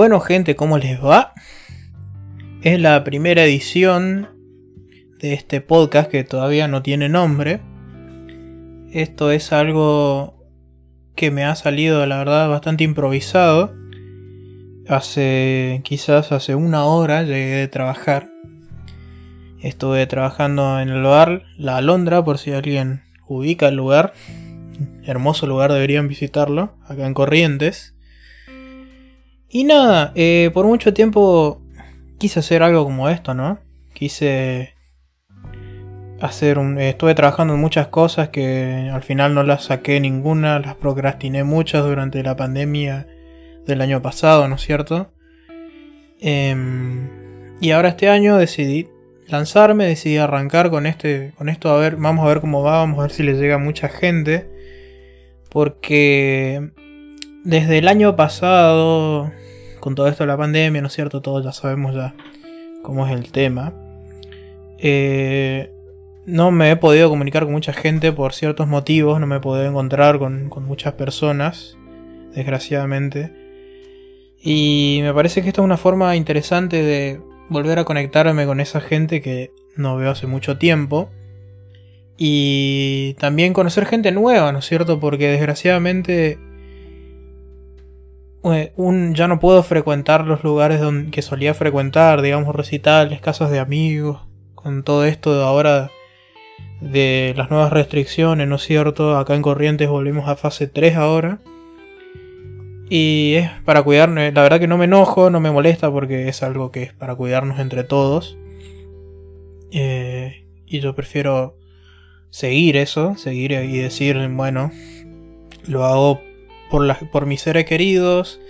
Bueno gente, ¿cómo les va? Es la primera edición de este podcast que todavía no tiene nombre. Esto es algo que me ha salido, la verdad, bastante improvisado. Hace, quizás hace una hora llegué de trabajar. Estuve trabajando en el bar La Alondra, por si alguien ubica el lugar. Hermoso lugar, deberían visitarlo, acá en Corrientes. Y nada, eh, por mucho tiempo quise hacer algo como esto, ¿no? Quise hacer un... Estuve trabajando en muchas cosas que al final no las saqué ninguna, las procrastiné muchas durante la pandemia del año pasado, ¿no es cierto? Em, y ahora este año decidí lanzarme, decidí arrancar con este, con esto, a ver, vamos a ver cómo va, vamos a ver si le llega a mucha gente, porque desde el año pasado con todo esto de la pandemia, ¿no es cierto? Todos ya sabemos ya cómo es el tema. Eh, no me he podido comunicar con mucha gente por ciertos motivos, no me he podido encontrar con, muchas personas, desgraciadamente. Y me parece que esta es una forma interesante de volver a conectarme con esa gente que no veo hace mucho tiempo. Y también conocer gente nueva, ¿no es cierto? Porque desgraciadamente un, ya no puedo frecuentar los lugares donde, que solía frecuentar, digamos recitales, casas de amigos, con todo esto ahora de las nuevas restricciones, ¿no es cierto? Acá en Corrientes volvimos a fase 3 ahora. Y es para cuidarnos, la verdad que no me enojo, no me molesta porque es algo que es para cuidarnos entre todos. Eh, y yo prefiero seguir eso, seguir y decir, bueno, lo hago por, por mis seres queridos,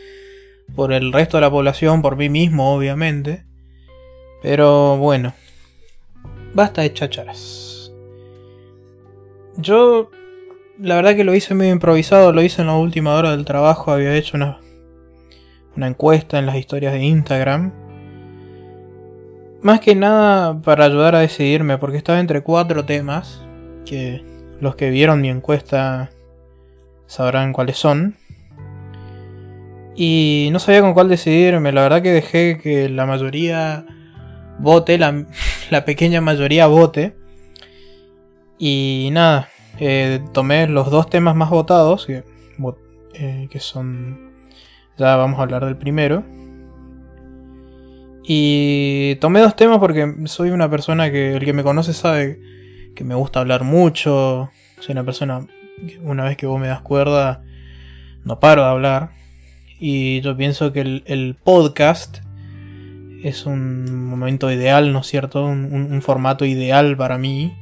por el resto de la población, por mí mismo, obviamente. Pero bueno, basta de chacharas. Yo, la verdad que lo hice medio improvisado, lo hice en la última hora del trabajo, había hecho una, una encuesta en las historias de Instagram. Más que nada para ayudar a decidirme, porque estaba entre cuatro temas, que los que vieron mi encuesta sabrán cuáles son. Y no sabía con cuál decidirme, la verdad que dejé que la mayoría vote, la, pequeña mayoría vote. Y nada, eh, tomé los dos temas más votados, que, eh, que son... Ya vamos a hablar del primero. Y tomé dos temas porque soy una persona que el que me conoce sabe que me gusta hablar mucho. Soy una persona una vez que vos me das cuerda, no paro de hablar. Y yo pienso que el, podcast es un momento ideal, ¿no es cierto? Un, formato ideal para mí,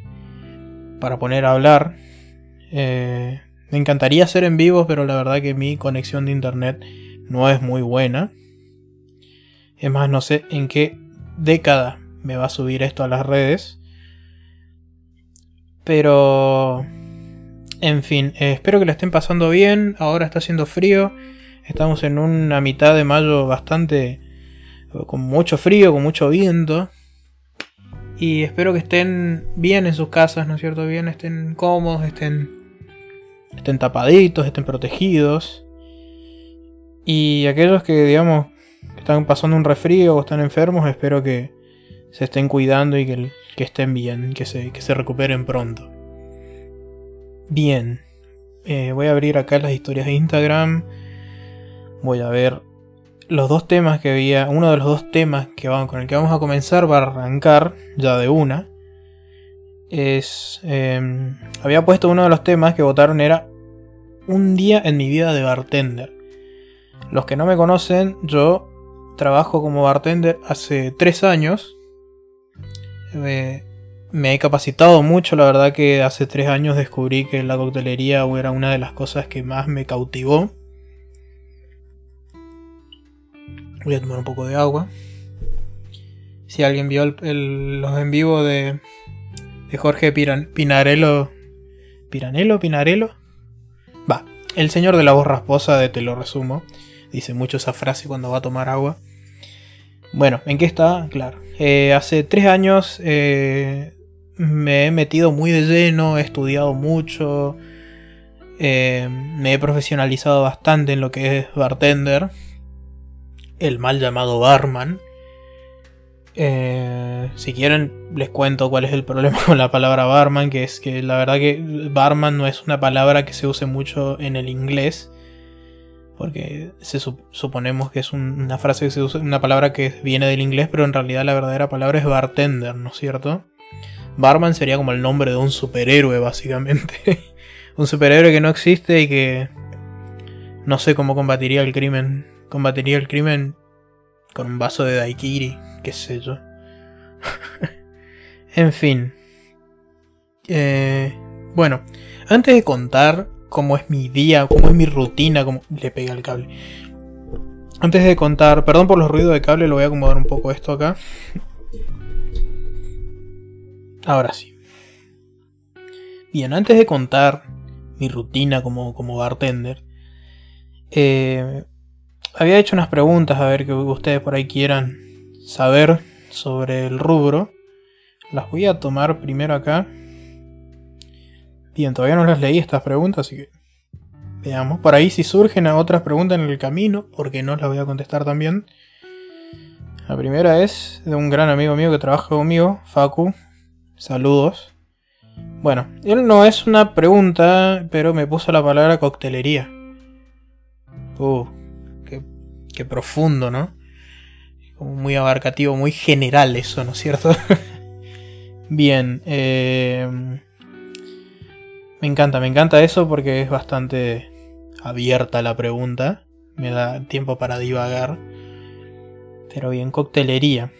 para poner a hablar. Eh, me encantaría hacer en vivo, pero la verdad que mi conexión de internet no es muy buena. Es más, no sé en qué década me va a subir esto a las redes. Pero en fin, eh, espero que la estén pasando bien. Ahora está haciendo frío. Estamos en una mitad de mayo bastante... con mucho frío, con mucho viento. Y espero que estén bien en sus casas, ¿no es cierto? Bien, estén cómodos, estén, estén tapaditos, estén protegidos. Y aquellos que, digamos, están pasando un resfrío o están enfermos, espero que se estén cuidando y que, estén bien, que se recuperen pronto. Bien, eh, voy a abrir acá las historias de Instagram. Voy a ver los dos temas que había. Uno de los dos temas que van, con el que vamos a comenzar va a arrancar ya de una. Es. Em, había puesto uno de los temas que votaron era Un día en mi vida de bartender. Los que no me conocen, yo trabajo como bartender hace tres años. Me he capacitado mucho, la verdad que hace tres años descubrí que la coctelería era una de las cosas que más me cautivó. Voy a tomar un poco de agua. Si alguien vio los en vivo de, de Jorge Pinarello. ¿Piranello? ¿Pinarello? Va, el señor de la voz rasposa de Te lo resumo. Dice mucho esa frase cuando va a tomar agua. Bueno, ¿en qué está? Claro. Eh, hace tres años eh, me he metido muy de lleno, he estudiado mucho, eh, me he profesionalizado bastante en lo que es bartender. el mal llamado barman. Eh, si quieren, les cuento cuál es el problema con la palabra barman, que es que la verdad que barman no es una palabra que se use mucho en el inglés, porque se suponemos que es una frase que se usa, una palabra que viene del inglés, pero en realidad la verdadera palabra es bartender, ¿no es cierto? Barman sería como el nombre de un superhéroe, básicamente. un superhéroe que no existe y que no sé cómo combatiría el crimen. Combatiría el crimen con un vaso de daiquiri, qué sé yo. en fin. Eh, bueno, antes de contar cómo es mi día, cómo es mi rutina, cómo le pega el cable. Antes de contar, perdón por los ruidos de cable, lo voy a acomodar un poco esto acá. Ahora sí. Bien, antes de contar mi rutina como, como bartender, eh, había hecho unas preguntas a ver que ustedes por ahí quieran saber sobre el rubro. Las voy a tomar primero acá. Bien, todavía no las leí estas preguntas, así que veamos. Por ahí si surgen otras preguntas en el camino, porque no las voy a contestar también. La primera es de un gran amigo mío que trabaja conmigo, Facu. Saludos. Bueno, él no es una pregunta, pero me puso la palabra coctelería. Uh, qué, profundo, ¿no? Como muy abarcativo, muy general eso, ¿no es cierto? Bien, eh, me encanta, me encanta eso porque es bastante abierta la pregunta. Me da tiempo para divagar. Pero bien, coctelería.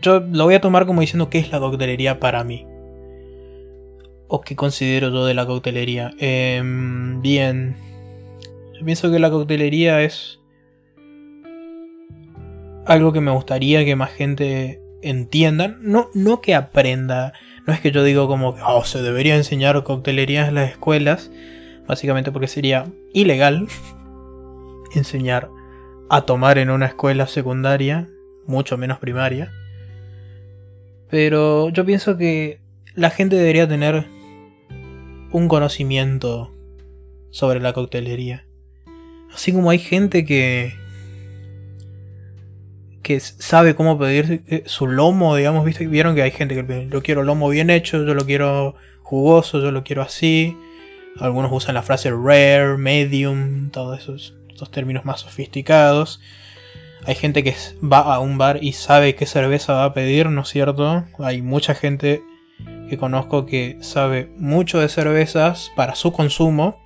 Yo lo voy a tomar como diciendo qué es la coctelería para mí. O qué considero yo de la coctelería. Em, bien, yo pienso que la coctelería es algo que me gustaría que más gente entienda. No, no que aprenda. No es que yo digo como que oh, se debería enseñar coctelería en las escuelas. Básicamente porque sería ilegal enseñar a tomar en una escuela secundaria, mucho menos primaria. Pero yo pienso que la gente debería tener un conocimiento sobre la coctelería. Así como hay gente que. que sabe cómo pedir eh, su lomo, digamos, ¿viste? Vieron que hay gente que yo quiero lomo bien hecho, yo lo quiero jugoso, yo lo quiero así. Algunos usan la frase rare, medium, todos esos, esos términos más sofisticados. Hay gente que va a un bar y sabe qué cerveza va a pedir, ¿no es cierto? Hay mucha gente que conozco que sabe mucho de cervezas para su consumo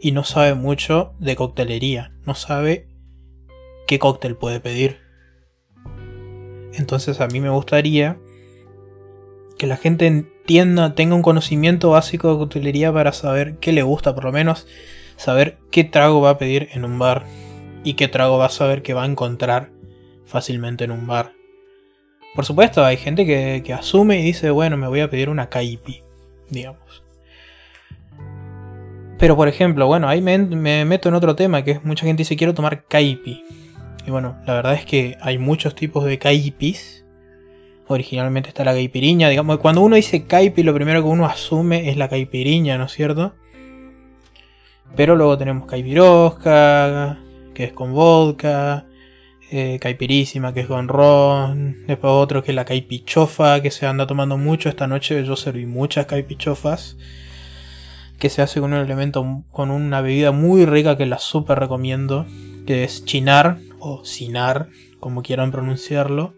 y no sabe mucho de coctelería, no sabe qué cóctel puede pedir. Entonces a mí me gustaría que la gente entienda, tenga un conocimiento básico de coctelería para saber qué le gusta, por lo menos saber qué trago va a pedir en un bar y qué trago va a saber que va a encontrar fácilmente en un bar. Por supuesto, hay gente que, asume y dice, bueno, me voy a pedir una caipi, digamos. Pero por ejemplo, bueno, ahí me, meto en otro tema, que es mucha gente dice quiero tomar caipi. Y bueno, la verdad es que hay muchos tipos de caipis. Originalmente está la caipiriña, digamos, cuando uno dice caipi lo primero que uno asume es la caipiriña, ¿no es cierto? Pero luego tenemos caipirosca, que es con vodka, eh, caipirísima, que es con ron, después otro que es la caipichofa, que se anda tomando mucho. Esta noche yo serví muchas caipichofas que se hace con un elemento, con una bebida muy rica que la super recomiendo, que es chinar o cinar, como quieran pronunciarlo.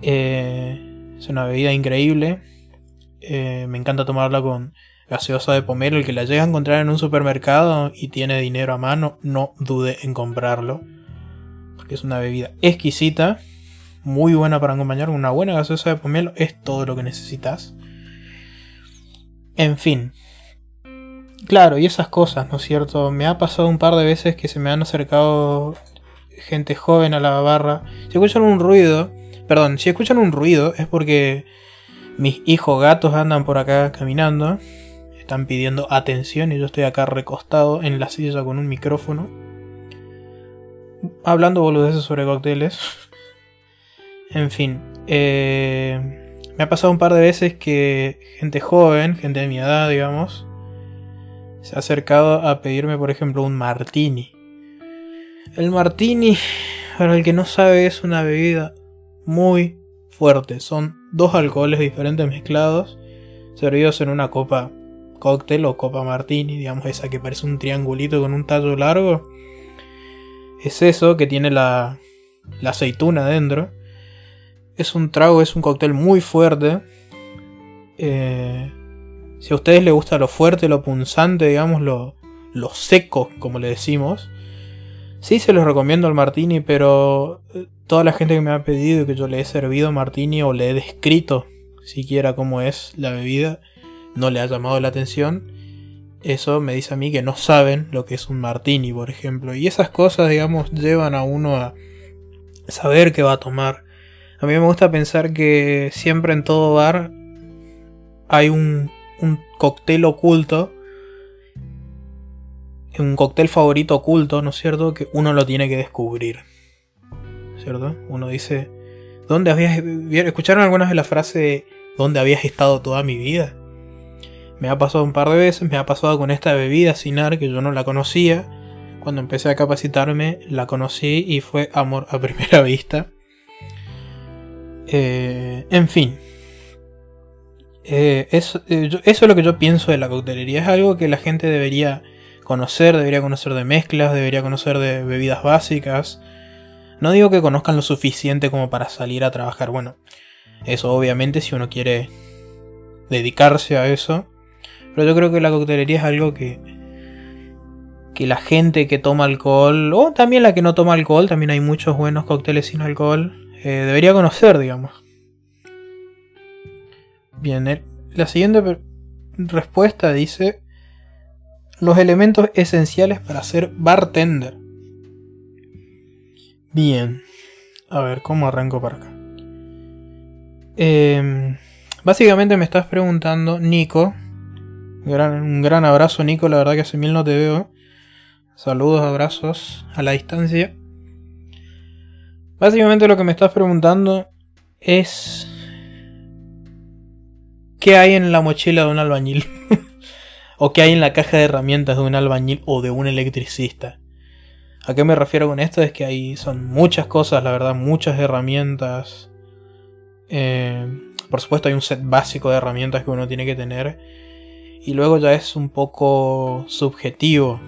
Eh, es una bebida increíble. Eh, me encanta tomarla con gaseosa de pomelo. El que la llega a encontrar en un supermercado y tiene dinero a mano, no dude en comprarlo. Porque es una bebida exquisita, muy buena para acompañar. Una buena gaseosa de pomelo es todo lo que necesitas. En fin, Claro, y esas cosas, ¿no es cierto? Me ha pasado un par de veces que se me han acercado gente joven a la barra. Si escuchan un ruido, perdón, si escuchan un ruido es porque mis hijos gatos andan por acá caminando. Están pidiendo atención y yo estoy acá recostado en la silla con un micrófono. Hablando boludeces sobre cócteles. en fin. Eh, me ha pasado un par de veces que gente joven, gente de mi edad, digamos, se ha acercado a pedirme, por ejemplo, un martini. El martini, para el que no sabe, es una bebida muy fuerte. Son dos alcoholes diferentes mezclados, servidos en una copa cóctel o copa martini, digamos esa que parece un triangulito con un tallo largo. Es eso que tiene la, la aceituna dentro. Es un trago, es un cóctel muy fuerte. Eh, si a ustedes les gusta lo fuerte, lo punzante, digamos, lo, lo seco, como le decimos, sí se los recomiendo el martini, pero eh, toda la gente que me ha pedido que yo le he servido martini o le he descrito siquiera cómo es la bebida, no le ha llamado la atención. Eso me dice a mí que no saben lo que es un martini, por ejemplo. Y esas cosas, digamos, llevan a uno a saber qué va a tomar. A mí me gusta pensar que siempre en todo bar hay un, un cóctel oculto. Un cóctel favorito oculto, ¿no es cierto? Que uno lo tiene que descubrir. ¿Cierto? Uno dice, ¿dónde habías... ¿Escucharon algunas de la frase ¿Dónde habías estado toda mi vida? Me ha pasado un par de veces, me ha pasado con esta bebida Sinar que yo no la conocía. Cuando empecé a capacitarme la conocí y fue amor a primera vista. Eh, en fin. Eh, eso, eh, eso es lo que yo pienso de la coctelería. Es algo que la gente debería conocer, debería conocer de mezclas, debería conocer de bebidas básicas. No digo que conozcan lo suficiente como para salir a trabajar. Bueno, eso obviamente si uno quiere dedicarse a eso. Pero yo creo que la coctelería es algo que, que la gente que toma alcohol, o también la que no toma alcohol, también hay muchos buenos cócteles sin alcohol, eh, debería conocer, digamos. Bien, la siguiente respuesta dice los elementos esenciales para ser bartender. Bien, a ver, ¿cómo arranco para acá? Eh, básicamente me estás preguntando, Nico, un gran abrazo, Nico. La verdad que hace mil no te veo. Saludos, abrazos a la distancia. Básicamente lo que me estás preguntando es... ¿Qué hay en la mochila de un albañil? ¿O qué hay en la caja de herramientas de un albañil o de un electricista? ¿A qué me refiero con esto? Es que hay son muchas cosas, la verdad, muchas herramientas. Eh, por supuesto hay un set básico de herramientas que uno tiene que tener y luego ya es un poco subjetivo.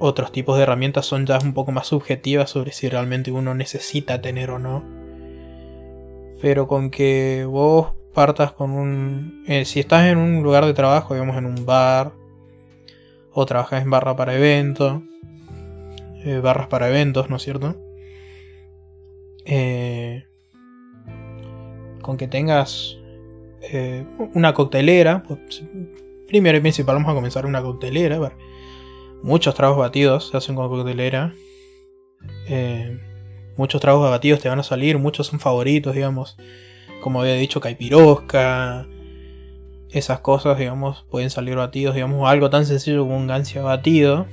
Otros tipos de herramientas son ya un poco más subjetivas sobre si realmente uno necesita tener o no. Pero con que vos partas con un... Eh, si estás en un lugar de trabajo, digamos en un bar, o trabajas en barra para eventos, eh, barras para eventos, ¿no es cierto? Eh, con que tengas eh, una coctelera. Pues, primero y principal vamos a comenzar una coctelera. Muchos tragos batidos se hacen con coctelera. Eh, muchos tragos batidos te van a salir, muchos son favoritos, digamos. Como había dicho, caipirosca. Esas cosas, digamos, pueden salir batidos. Digamos, algo tan sencillo como un gancia batido.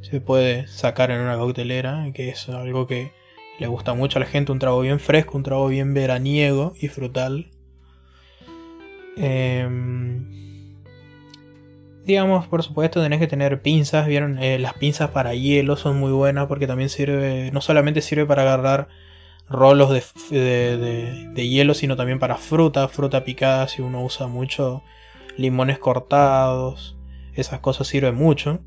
Se puede sacar en una coctelera, que es algo que le gusta mucho a la gente. Un trago bien fresco, un trago bien veraniego y frutal. Em, digamos, por supuesto, tenés que tener pinzas. Vieron, eh, las pinzas para hielo son muy buenas porque también sirve, no solamente sirve para agarrar rolos de, hielo, sino también para fruta, fruta picada. Si uno usa mucho limones cortados, esas cosas sirven mucho.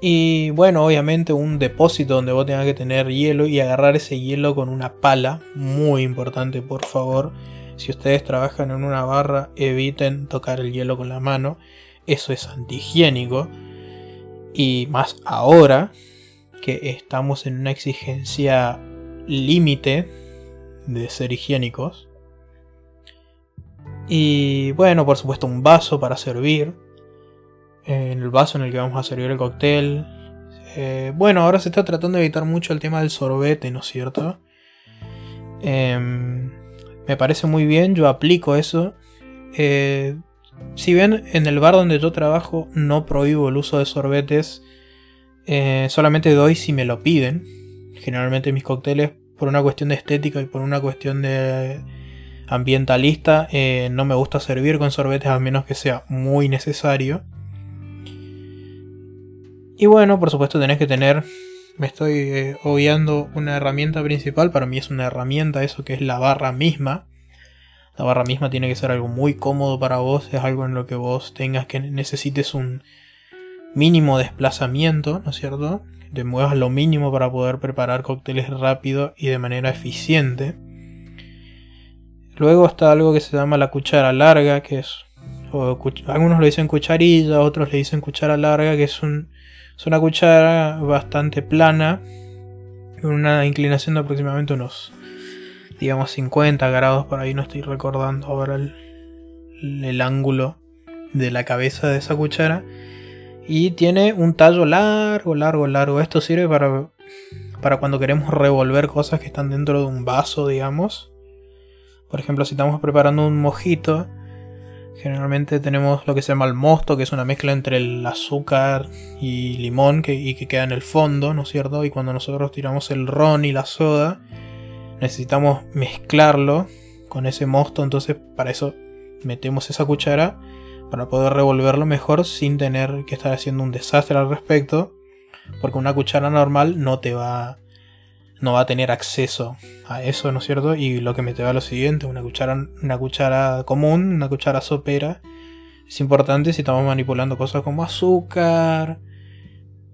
Y bueno, obviamente un depósito donde vos tengas que tener hielo y agarrar ese hielo con una pala, muy importante, por favor si ustedes trabajan en una barra, eviten tocar el hielo con la mano. Eso es antihigiénico. Y más ahora que estamos en una exigencia límite de ser higiénicos. Y bueno, por supuesto un vaso para servir. En el vaso en el que vamos a servir el cóctel. Eh, bueno, ahora se está tratando de evitar mucho el tema del sorbete, ¿no es cierto? Eh, me parece muy bien, yo aplico eso. Eh, si bien en el bar donde yo trabajo no prohíbo el uso de sorbetes, eh, solamente doy si me lo piden. Generalmente mis cócteles, por una cuestión de estética y por una cuestión de ambientalista, eh, no me gusta servir con sorbetes a menos que sea muy necesario. Y bueno, por supuesto tenés que tener, me estoy eh, obviando una herramienta principal, para mí es una herramienta eso que es la barra misma. La barra misma tiene que ser algo muy cómodo para vos, es algo en lo que vos tengas que necesites un mínimo desplazamiento, ¿no es cierto? Te muevas lo mínimo para poder preparar cócteles rápido y de manera eficiente. Luego está algo que se llama la cuchara larga, que es. algunos le dicen cucharilla, otros le dicen cuchara larga, que es, un, es una cuchara bastante plana, con una inclinación de aproximadamente unos, digamos, 50 grados, por ahí no estoy recordando ahora el, el ángulo de la cabeza de esa cuchara. Y tiene un tallo largo, largo, largo. Esto sirve para, para cuando queremos revolver cosas que están dentro de un vaso, digamos por ejemplo, si estamos preparando un mojito, generalmente tenemos lo que se llama el mosto, que es una mezcla entre el azúcar y limón que, y que queda en el fondo, ¿no es cierto? Y cuando nosotros tiramos el ron y la soda, necesitamos mezclarlo con ese mosto, entonces para eso metemos esa cuchara para poder revolverlo mejor sin tener que estar haciendo un desastre al respecto, porque una cuchara normal no te va no va a tener acceso a eso, ¿no es cierto? Y lo que me te va a lo siguiente, una cuchara, una cuchara común, una cuchara sopera, es importante si estamos manipulando cosas como azúcar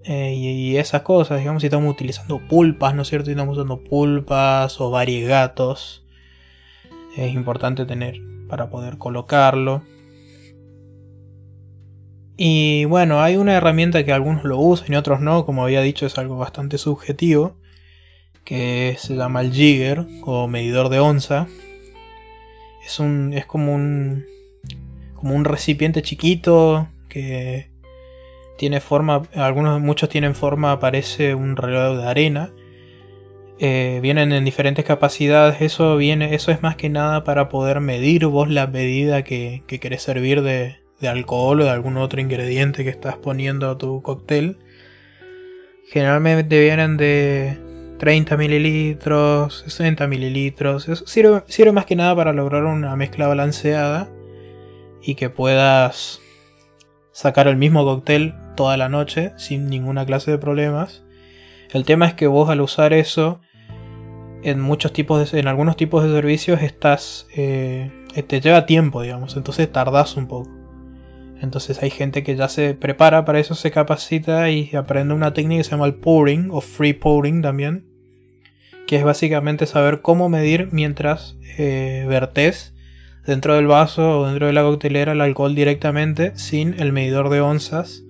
eh, y, esas cosas, digamos, si estamos utilizando pulpas, ¿no es cierto? Si estamos usando pulpas o variegatos, es importante tener para poder colocarlo. Y bueno, hay una herramienta que algunos lo usan y otros no, como había dicho, es algo bastante subjetivo que se llama el jigger o medidor de onza. Es un es como un como un recipiente chiquito que tiene forma, algunos muchos tienen forma parece un reloj de arena. Eh, vienen en diferentes capacidades. Eso viene, eso es más que nada para poder medir vos la medida que, que querés servir de, de alcohol o de algún otro ingrediente que estás poniendo a tu cóctel. Generalmente vienen de 30 mililitros, 60 mililitros. sirve, más que nada para lograr una mezcla balanceada y que puedas sacar el mismo cóctel toda la noche sin ninguna clase de problemas. El tema es que vos al usar eso en muchos tipos de, en algunos tipos de servicios estás eh, te lleva tiempo, digamos, entonces tardás un poco. Entonces hay gente que ya se prepara para eso, se capacita y aprende una técnica que se llama el pouring o free pouring también, que es básicamente saber cómo medir mientras eh, dentro del vaso o dentro de la coctelera el alcohol directamente sin el medidor de onzas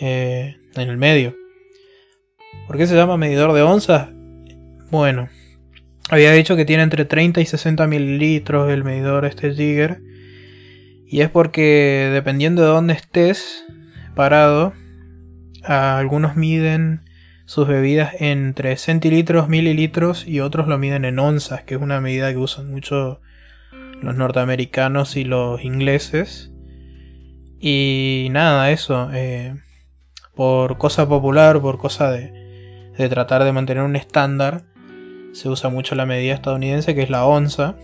eh, en el medio. ¿Por qué se llama medidor de onzas? Bueno, había dicho que tiene entre 30 y 60 mililitros el medidor este Jigger. Y es porque dependiendo de dónde estés parado, algunos miden sus bebidas entre centilitros, mililitros y otros lo miden en onzas, que es una medida que usan mucho los norteamericanos y los ingleses. Y nada, eso, eh, por cosa popular, por cosa de, de tratar de mantener un estándar, se usa mucho la medida estadounidense que es la onza.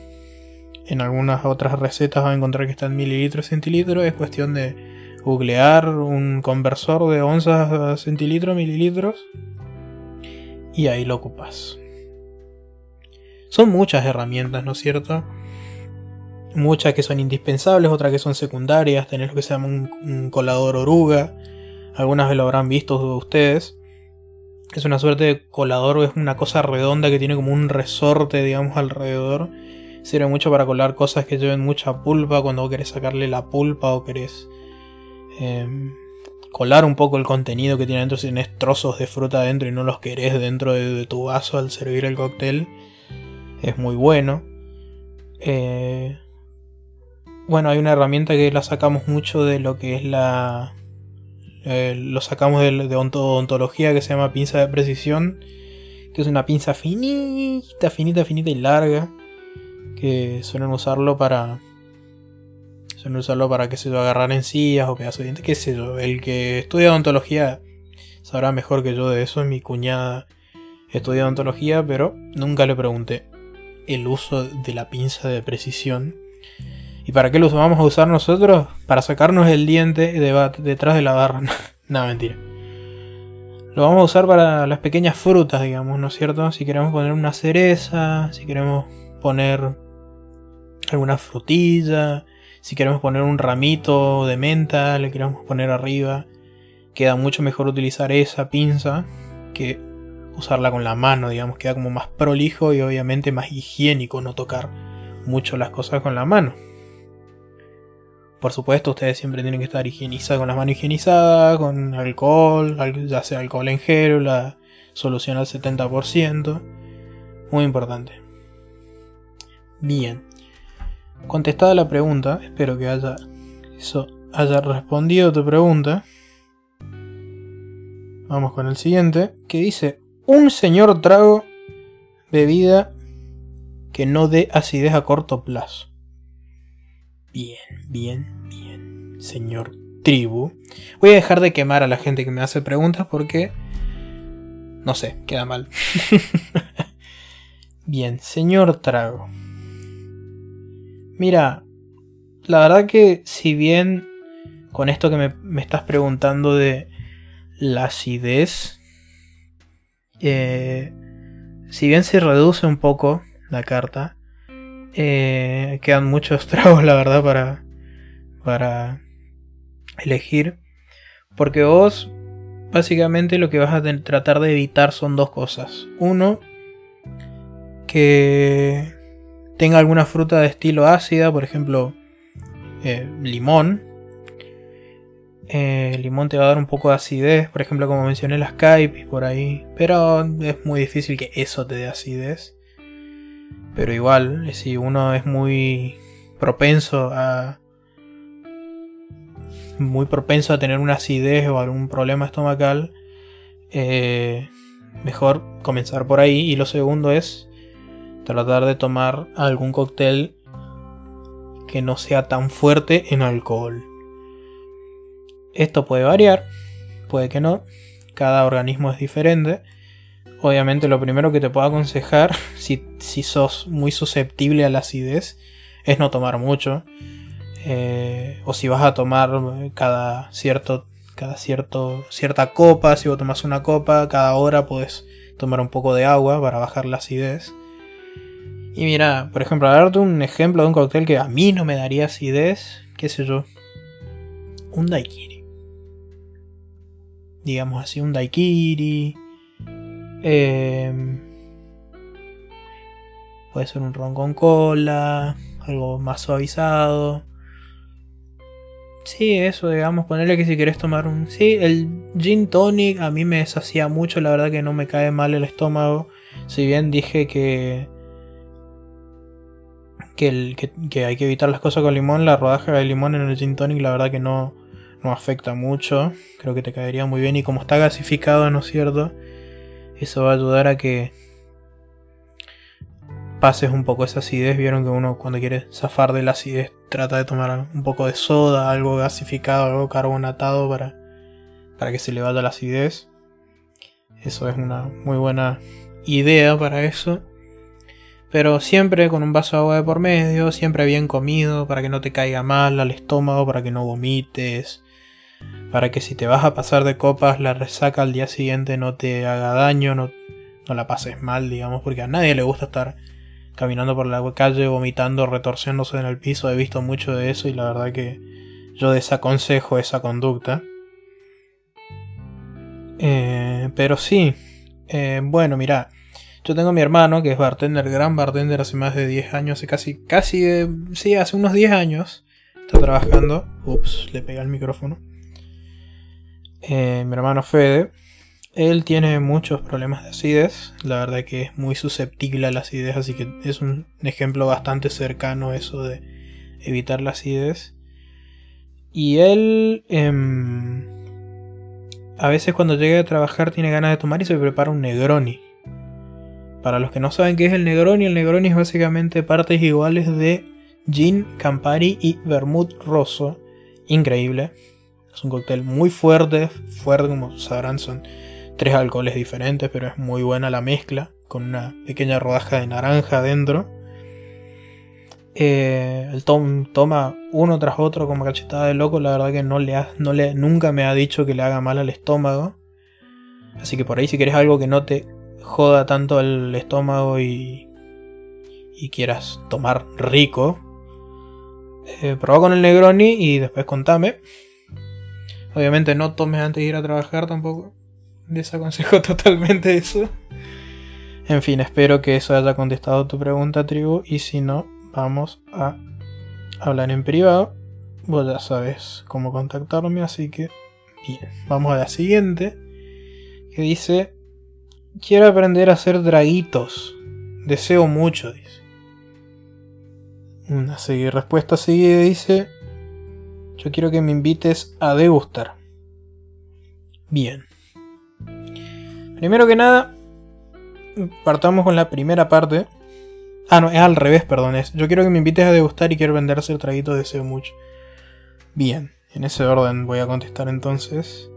En algunas otras recetas van a encontrar que está en mililitros, centilitros. Es cuestión de googlear un conversor de onzas a centilitros, mililitros y ahí lo ocupas. Son muchas herramientas, ¿no es cierto? Muchas que son indispensables, otras que son secundarias. Tenés lo que se llama un, colador oruga. Algunas lo habrán visto ustedes. Es una suerte de colador, es una cosa redonda que tiene como un resorte, digamos, alrededor. Sirve mucho para colar cosas que lleven mucha pulpa cuando querés sacarle la pulpa o querés em, colar un poco el contenido que tiene dentro si tenés trozos de fruta dentro y no los querés dentro de, tu vaso al servir el cóctel. Es muy bueno. Eh, bueno, hay una herramienta que la sacamos mucho de lo que es la... Eh, lo sacamos de, de odontología que se llama pinza de precisión. Que es una pinza finita, finita, finita y larga. Que suelen usarlo para Suelen usarlo para, que se lo agarrar encías o pedazos de dientes, qué sé yo. El que estudia odontología sabrá mejor que yo de eso. Mi cuñada estudia odontología, pero nunca le pregunté el uso de la pinza de precisión. ¿Y para qué lo vamos a usar nosotros? Para sacarnos el diente detrás de la barra. no, mentira. Lo vamos a usar para las pequeñas frutas, digamos, ¿no es cierto? Si queremos poner una cereza, si queremos poner alguna frutilla, si queremos poner un ramito de menta, le queremos poner arriba. Queda mucho mejor utilizar esa pinza que usarla con la mano, digamos, queda como más prolijo y obviamente más higiénico no tocar mucho las cosas con la mano. Por supuesto, ustedes siempre tienen que estar higienizados con las manos higienizadas, con alcohol, ya sea alcohol en gel, la solución al 70%. Muy importante. Bien. Contestada la pregunta, espero que haya, eso, haya respondido tu pregunta. Vamos con el siguiente, que dice, un señor trago bebida que no dé acidez a corto plazo. Bien, bien, bien, señor tribu. Voy a dejar de quemar a la gente que me hace preguntas porque... No sé, queda mal. bien, señor trago. Mira, la verdad que si bien con esto que me, me estás preguntando de la acidez, eh, si bien se reduce un poco la carta, eh, quedan muchos tragos, la verdad, para, para elegir. Porque vos, básicamente, lo que vas a tratar de evitar son dos cosas. Uno, que tenga alguna fruta de estilo ácida, por ejemplo, eh, limón. Eh, el limón te va a dar un poco de acidez, por ejemplo, como mencioné las caipis por ahí. Pero es muy difícil que eso te dé acidez. Pero igual, si uno es muy propenso a. Muy propenso a tener una acidez o algún problema estomacal, eh, mejor comenzar por ahí. Y lo segundo es tratar de tomar algún cóctel que no sea tan fuerte en alcohol. Esto puede variar, puede que no, cada organismo es diferente obviamente lo primero que te puedo aconsejar, si, si sos muy susceptible a la acidez, es no tomar mucho. Eh, o si vas a tomar cada cierto cada cierto cierta copa si vos tomas una copa cada hora puedes tomar un poco de agua para bajar la acidez y mira por ejemplo a darte un ejemplo de un cóctel que a mí no me daría acidez qué sé yo un daiquiri digamos así un daiquiri Em, puede ser un ron con cola, algo más suavizado. Sí, eso, digamos, ponerle que si querés tomar un... Sí, el gin tonic a mí me deshacía mucho, la verdad que no me cae mal el estómago. Si bien dije que... Que, hay que evitar las cosas con limón, la rodaja de limón en el gin tonic la verdad que no, no afecta mucho. Creo que te caería muy bien y como está gasificado, ¿no es cierto? Eso va a ayudar a que pases un poco esa acidez. Vieron que uno cuando quiere zafar de la acidez trata de tomar un poco de soda, algo gasificado, algo carbonatado para, para que se le vaya la acidez. Eso es una muy buena idea para eso. Pero siempre con un vaso de agua de por medio, siempre bien comido, para que no te caiga mal al estómago, para que no vomites, para que si te vas a pasar de copas la resaca al día siguiente no te haga daño, no, no la pases mal, digamos, porque a nadie le gusta estar caminando por la calle vomitando, retorciéndose en el piso, he visto mucho de eso y la verdad que yo desaconsejo esa conducta. Eh, pero sí, eh, bueno, mira, yo tengo a mi hermano que es bartender, gran bartender hace más de 10 años, hace casi, casi, eh, sí, hace unos 10 años está trabajando. Ups, le pega el micrófono. Eh, mi hermano Fede, él tiene muchos problemas de acidez, la verdad que es muy susceptible a la acidez, así que es un ejemplo bastante cercano eso de evitar la acidez. Y él em, a veces cuando llega a trabajar tiene ganas de tomar y se prepara un Negroni. Para los que no saben qué es el Negroni, el Negroni es básicamente partes iguales de gin, Campari y vermouth rosso. Increíble. Es un cóctel muy fuerte, fuerte como sabrán son tres alcoholes diferentes, pero es muy buena la mezcla, con una pequeña rodaja de naranja adentro. Eh, el Tom toma uno tras otro como cachetada de loco, la verdad que no le, no le nunca me ha dicho que le haga mal al estómago. Así que por ahí si querés algo que no te joda tanto el estómago y, y quieras tomar rico, eh, con el Negroni y después contame. Obviamente no tomes antes de ir a trabajar tampoco. Desaconsejo totalmente eso. En fin, espero que eso haya contestado tu pregunta, tribu. Y si no, vamos a hablar en privado. Vos ya sabes cómo contactarme, así que bien. Vamos a la siguiente. Que dice: Quiero aprender a hacer draguitos. Deseo mucho, dice. Una respuesta seguida dice: Yo quiero que me invites a degustar. Bien. Primero que nada, partamos con la primera parte. Ah, no, es al revés, perdón. Es, yo quiero que me invites a degustar y quiero vender el traguito, deseo mucho. Bien, en ese orden voy a contestar entonces.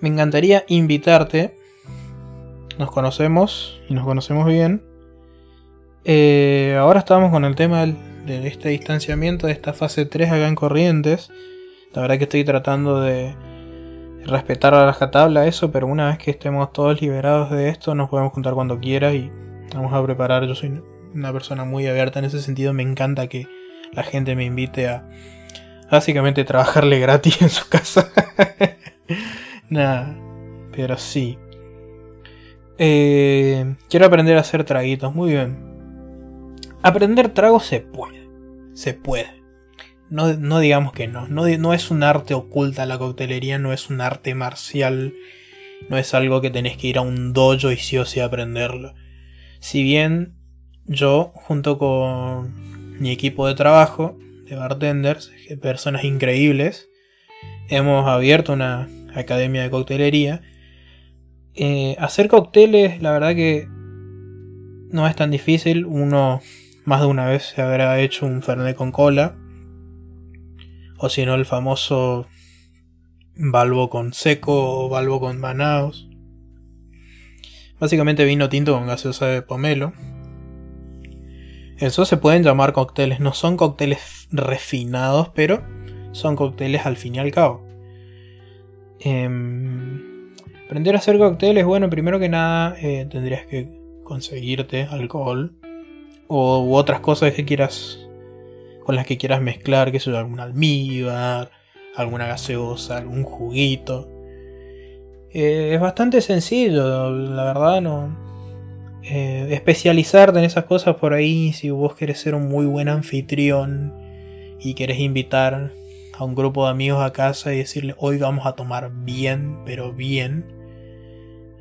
Me encantaría invitarte. Nos conocemos y nos conocemos bien. Eh, ahora estamos con el tema de este distanciamiento, de esta fase 3 acá en Corrientes. La verdad que estoy tratando de respetar a la tabla eso, pero una vez que estemos todos liberados de esto, nos podemos juntar cuando quieras y vamos a preparar. Yo soy una persona muy abierta en ese sentido, me encanta que la gente me invite a básicamente trabajarle gratis en su casa. Nada, pero sí. Eh, quiero aprender a hacer traguitos, muy bien. Aprender tragos se puede, se puede. No, digamos que no. no. no. es un arte oculta la coctelería, no es un arte marcial, no es algo que tenés que ir a un dojo y sí o sí aprenderlo. Si bien yo, junto con mi equipo de trabajo, de bartenders, personas increíbles, hemos abierto una academia de coctelería. Eh, hacer cócteles, la verdad que no es tan difícil. Uno más de una vez se habrá hecho un Fernet con cola o si no, el famoso Balbo con seco o Balbo con manaos. Básicamente vino tinto con gaseosa de pomelo. Eso se pueden llamar cócteles. No son cócteles refinados, pero son cócteles al fin y al cabo. Em, aprender a hacer cócteles, bueno, primero que nada eh, tendrías que conseguirte alcohol o otras cosas que quieras con las que quieras mezclar, que sea algún almíbar, alguna gaseosa, algún juguito. Eh, es bastante sencillo, la verdad, no. Eh, especializarte en esas cosas por ahí, si vos querés ser un muy buen anfitrión y querés invitar a un grupo de amigos a casa y decirle hoy vamos a tomar bien, pero bien.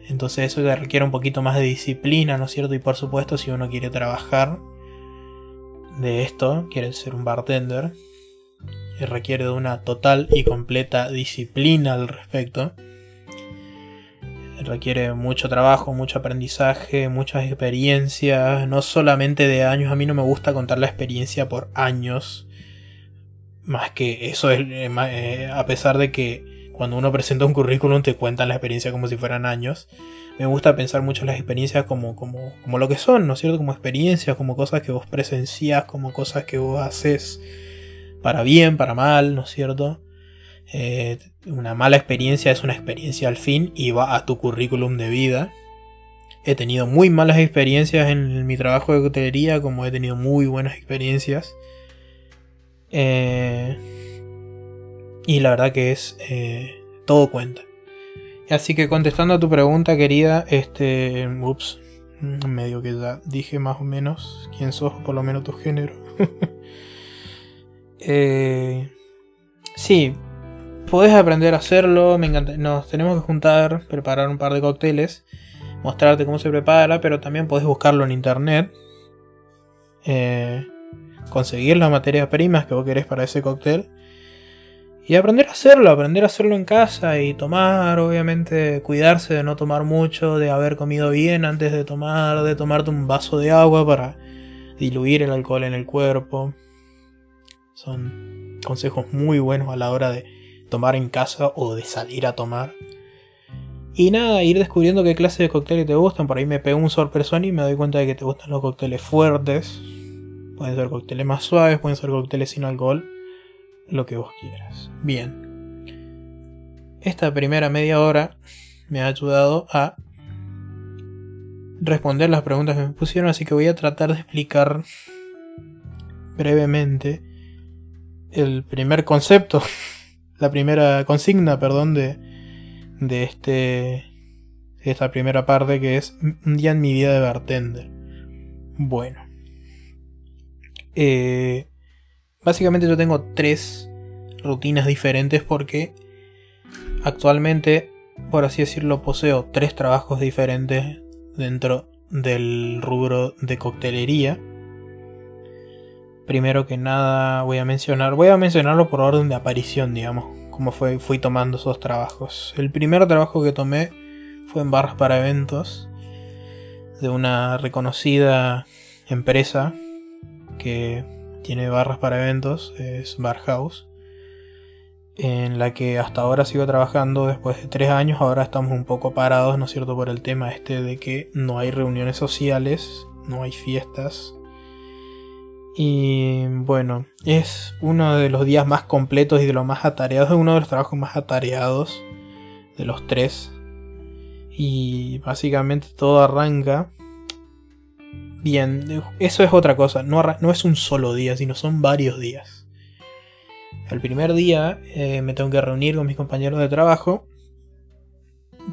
Entonces eso requiere un poquito más de disciplina, ¿no es cierto? Y por supuesto si uno quiere trabajar de esto, quiere ser un bartender, y requiere de una total y completa disciplina al respecto. Requiere mucho trabajo, mucho aprendizaje, muchas experiencias, no solamente de años. A mí no me gusta contar la experiencia por años. Más que eso es, eh, eh, a pesar de que cuando uno presenta un currículum te cuentan la experiencia como si fueran años me gusta pensar mucho las experiencias como, como, como lo que son, ¿no es cierto? Como experiencias, como cosas que vos presenciás, como cosas que vos haces para bien, para mal, ¿no es cierto? Eh, una mala experiencia es una experiencia al fin y va a tu currículum de vida. He tenido muy malas experiencias en mi trabajo de hotelería, como he tenido muy buenas experiencias. Eh, y la verdad que es eh, todo cuenta. Así que contestando a tu pregunta, querida, este. Ups. Medio que ya dije más o menos quién sos, por lo menos tu género. eh, sí, podés aprender a hacerlo. Me encanta. Nos tenemos que juntar, preparar un par de cócteles, mostrarte cómo se prepara, pero también podés buscarlo en internet. Eh, conseguir las materias primas que vos querés para ese cóctel y aprender a hacerlo, aprender a hacerlo en casa y tomar, obviamente, cuidarse de no tomar mucho, de haber comido bien antes de tomar, de tomarte un vaso de agua para diluir el alcohol en el cuerpo. Son consejos muy buenos a la hora de tomar en casa o de salir a tomar. Y nada, ir descubriendo qué clase de cócteles te gustan. Por ahí me pego un sorpresón y me doy cuenta de que te gustan los cócteles fuertes. Pueden ser cócteles más suaves, pueden ser cócteles sin alcohol lo que vos quieras. Bien. Esta primera media hora me ha ayudado a responder las preguntas que me pusieron, así que voy a tratar de explicar brevemente el primer concepto, la primera consigna, perdón, de, de este esta primera parte que es un día en mi vida de bartender. Bueno. Eh, básicamente yo tengo tres rutinas diferentes porque actualmente, por así decirlo, poseo tres trabajos diferentes dentro del rubro de coctelería. Primero que nada voy a mencionar, voy a mencionarlo por orden de aparición, digamos, como fue, fui tomando esos trabajos. El primer trabajo que tomé fue en barras para eventos de una reconocida empresa que tiene barras para eventos, es Bar House, en la que hasta ahora sigo trabajando después de tres años, ahora estamos un poco parados, ¿no es cierto?, por el tema este de que no hay reuniones sociales, no hay fiestas. Y bueno, es uno de los días más completos y de los más atareados, es uno de los trabajos más atareados de los tres y básicamente todo arranca. Bien, eso es otra cosa, no, no es un solo día, sino son varios días. El primer día eh, me tengo que reunir con mis compañeros de trabajo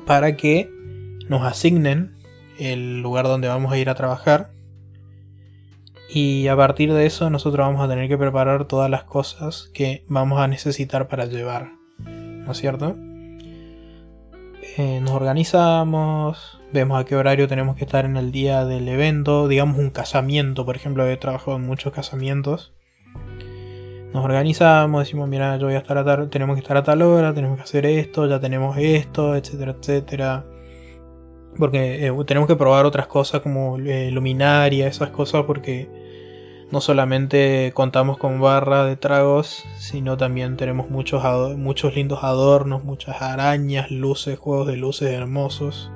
para que nos asignen el lugar donde vamos a ir a trabajar. Y a partir de eso nosotros vamos a tener que preparar todas las cosas que vamos a necesitar para llevar. ¿No es cierto? Eh, nos organizamos, vemos a qué horario tenemos que estar en el día del evento, digamos un casamiento, por ejemplo, he trabajado en muchos casamientos. Nos organizamos, decimos, mira, yo voy a estar a tal, tenemos que estar a tal hora, tenemos que hacer esto, ya tenemos esto, etcétera, etcétera. Porque eh, tenemos que probar otras cosas como eh, luminaria, esas cosas, porque no solamente contamos con barra de tragos, sino también tenemos muchos, muchos lindos adornos, muchas arañas, luces, juegos de luces hermosos,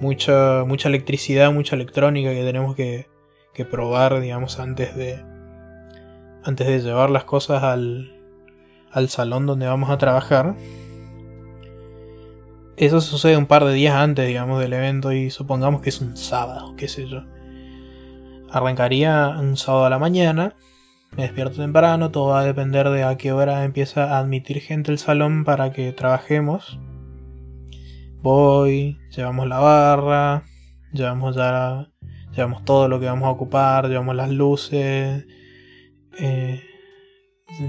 mucha, mucha electricidad, mucha electrónica que tenemos que, que probar, digamos, antes de, antes de llevar las cosas al, al salón donde vamos a trabajar. Eso sucede un par de días antes, digamos, del evento y supongamos que es un sábado, qué sé yo. Arrancaría un sábado a la mañana. Me despierto temprano, todo va a depender de a qué hora empieza a admitir gente el salón para que trabajemos. Voy, llevamos la barra, llevamos ya llevamos todo lo que vamos a ocupar, llevamos las luces, eh,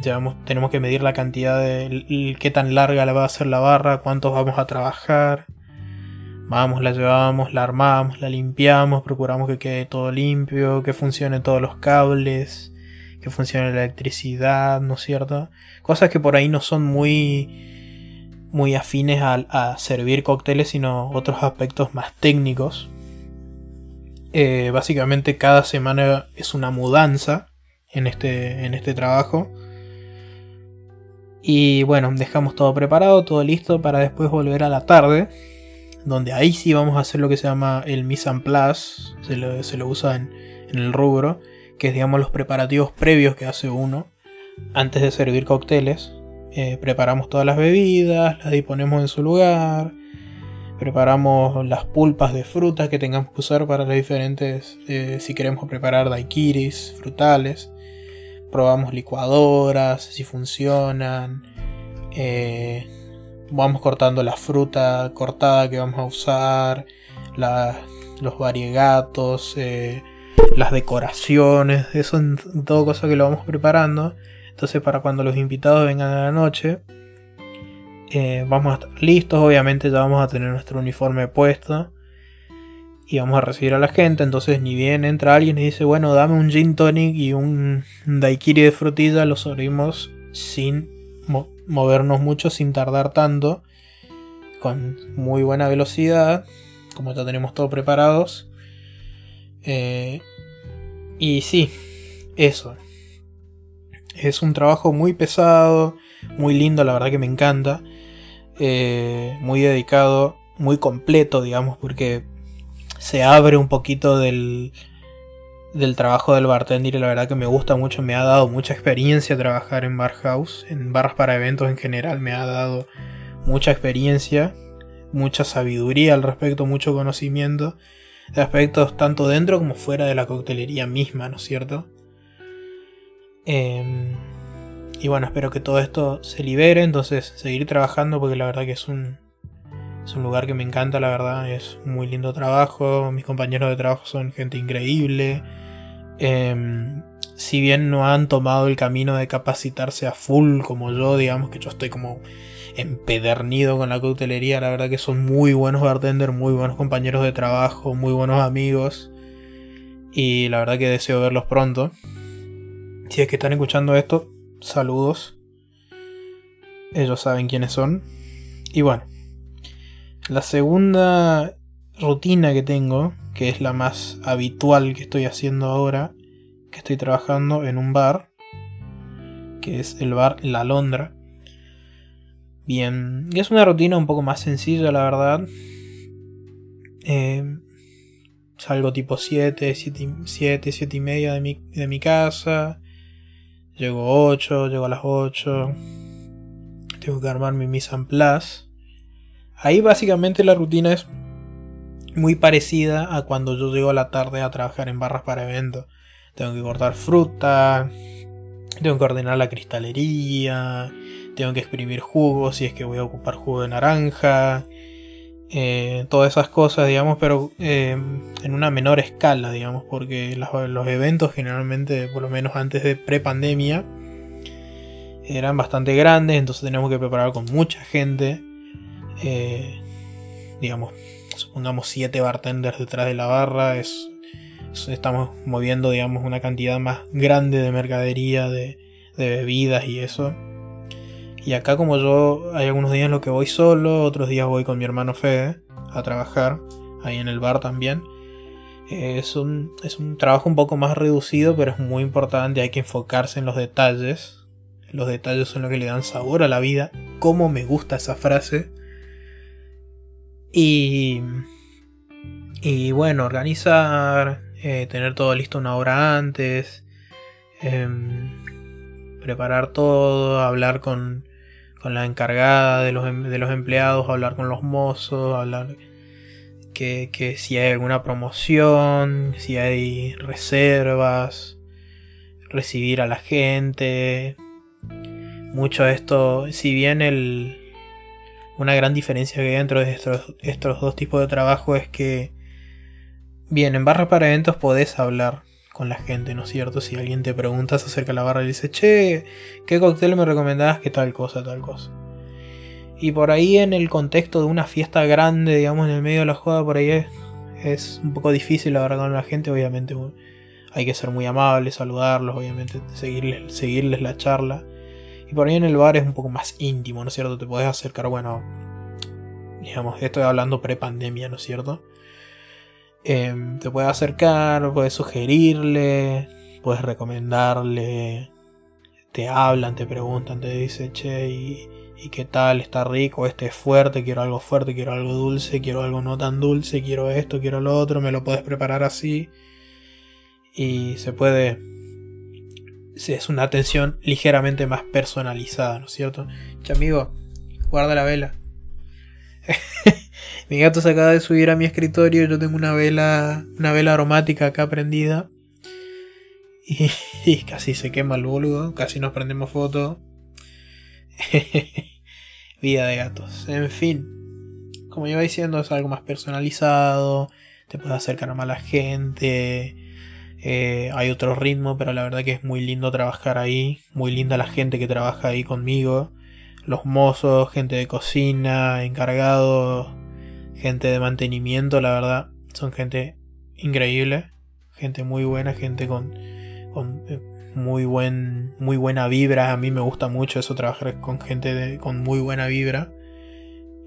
llevamos, tenemos que medir la cantidad de qué tan larga la va a ser la barra, cuántos vamos a trabajar. Vamos, la llevamos, la armamos, la limpiamos, procuramos que quede todo limpio, que funcione todos los cables, que funcione la electricidad, ¿no es cierto? Cosas que por ahí no son muy, muy afines a, servir cócteles, sino otros aspectos más técnicos. Eh, básicamente cada semana es una mudanza en este, en este trabajo. Y bueno, dejamos todo preparado, todo listo para después volver a la tarde donde ahí sí vamos a hacer lo que se llama el mise en place, se lo, usa en, el rubro, que es digamos los preparativos previos que hace uno antes de servir cócteles. Eh, preparamos todas las bebidas, las disponemos en su lugar, preparamos las pulpas de frutas que tengamos que usar para las diferentes, eh, si queremos preparar daiquiris, frutales, probamos licuadoras, si funcionan. Eh, vamos cortando la fruta cortada que vamos a usar, los variegatos, las decoraciones, eso son todo que lo vamos preparando. Entonces para cuando los invitados vengan a la noche, eh, vamos a estar listos, obviamente ya vamos a tener nuestro uniforme puesto. Y vamos a recibir a la gente, entonces ni bien entra alguien y dice, bueno, dame un gin tonic y un daiquiri de frutilla, lo servimos sin movernos mucho sin tardar tanto, con muy buena velocidad, como ya tenemos todo preparados. Eh, y sí, eso. Es un trabajo muy pesado, muy lindo, la verdad que me encanta. Eh, muy dedicado, muy completo, digamos, porque se abre un poquito del, del trabajo del bartender y la verdad que me gusta mucho, me ha dado mucha experiencia trabajar en bar house, en barras para eventos en general, me ha dado mucha experiencia mucha sabiduría al respecto, mucho conocimiento de aspectos tanto dentro como fuera de la coctelería misma, ¿no es cierto? Em, y bueno, espero que todo esto se libere, entonces seguir trabajando porque la verdad que es un, es un lugar que me encanta, la verdad, es muy lindo trabajo, mis compañeros de trabajo son gente increíble. Em, si bien no han tomado el camino de capacitarse a full como yo, digamos que yo estoy como empedernido con la coctelería, la verdad que son muy buenos bartenders, muy buenos compañeros de trabajo, muy buenos amigos. Y la verdad que deseo verlos pronto. Si es que están escuchando esto, saludos. Ellos saben quiénes son. Y bueno, la segunda rutina que tengo, que es la más habitual que estoy haciendo ahora, que estoy trabajando en un bar, que es el bar La Londra. Bien, es una rutina un poco más sencilla, la verdad. Eh, salgo tipo 7, 7, 7, y media de mi, de mi casa. Llego 8, llego a las 8. Tengo que armar mi mise en place. Ahí básicamente la rutina es muy parecida a cuando yo llego a la tarde a trabajar en barras para eventos. Tengo que cortar fruta, tengo que ordenar la cristalería, tengo que exprimir jugo si es que voy a ocupar jugo de naranja, eh, todas esas cosas, digamos, pero eh, en una menor escala, digamos, porque los, eventos generalmente, por lo menos antes de pre-pandemia, eran bastante grandes, entonces tenemos que preparar con mucha gente, eh, digamos, supongamos 7 bartenders detrás de la barra, es, estamos moviendo, digamos, una cantidad más grande de mercadería, de, de bebidas y eso. Y acá como yo hay algunos días en los que voy solo, otros días voy con mi hermano Fede a trabajar, ahí en el bar también. es, un, es un trabajo un poco más reducido, pero es muy importante, hay que enfocarse en los detalles. Los detalles son lo que le dan sabor a la vida. Cómo me gusta esa frase. Y, y bueno, organizar, eh, tener todo listo una hora antes, em, preparar todo, hablar con, con la encargada de los, em, de los empleados, hablar con los mozos, hablar que, que, si hay alguna promoción, si hay reservas, recibir a la gente. Mucho de esto, si bien el, una gran diferencia que hay entre estos, estos dos tipos de trabajo es que, bien, en barra para eventos podés hablar con la gente, ¿no es cierto? Si alguien te pregunta, acerca de la barra y dice, che, ¿qué cóctel me recomendás? Que tal cosa, tal cosa. Y por ahí en el contexto de una fiesta grande, digamos, en el medio de la joda, por ahí es, un poco difícil hablar con la gente, obviamente hay que ser muy amable, saludarlos, obviamente seguirles, seguirles la charla. Y por ahí en el bar es un poco más íntimo, ¿no es cierto? Te puedes acercar, bueno, digamos, estoy hablando pre-pandemia, ¿no es cierto? Em, te puedes acercar, puedes sugerirle, puedes recomendarle, te hablan, te preguntan, te dicen, che, y, qué tal, está rico, este es fuerte, quiero algo fuerte, quiero algo dulce, quiero algo no tan dulce, quiero esto, quiero lo otro, me lo puedes preparar así. Y se puede... Es una atención ligeramente más personalizada, ¿no es cierto? Che, amigo, guarda la vela. Mi gato se acaba de subir a mi escritorio. Yo tengo una vela, una vela aromática acá prendida. Y, casi se quema el boludo. Casi nos prendemos foto. Vida de gatos. En fin. Como iba diciendo, es algo más personalizado. Te puede acercar más a la gente. Eh, hay otro ritmo, pero la verdad que es muy lindo trabajar ahí. Muy linda la gente que trabaja ahí conmigo. Los mozos, gente de cocina, encargados gente de mantenimiento, la verdad, son gente increíble, gente muy buena, gente con, eh, muy buen muy buena vibra. A mí me gusta mucho eso trabajar con gente con muy buena vibra.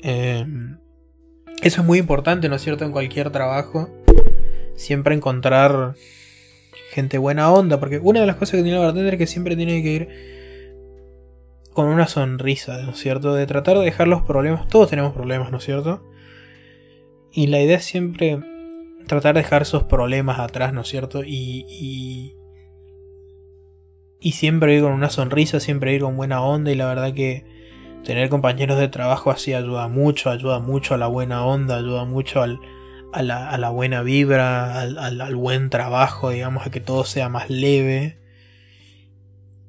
Em, eso es muy importante, ¿no es cierto? En cualquier trabajo. Siempre encontrar gente buena onda. Porque una de las cosas que tiene el bartender es que siempre tiene que ir con una sonrisa, ¿no es cierto? De tratar de dejar los problemas. Todos tenemos problemas, ¿no es cierto? Y la idea es siempre tratar de dejar esos problemas atrás, ¿no es cierto? Y, y, y, siempre ir con una sonrisa, siempre ir con buena onda y la verdad que tener compañeros de trabajo así ayuda mucho, ayuda mucho a la buena onda, ayuda mucho al, a, la, buena vibra, al, al, buen trabajo, digamos, a que todo sea más leve.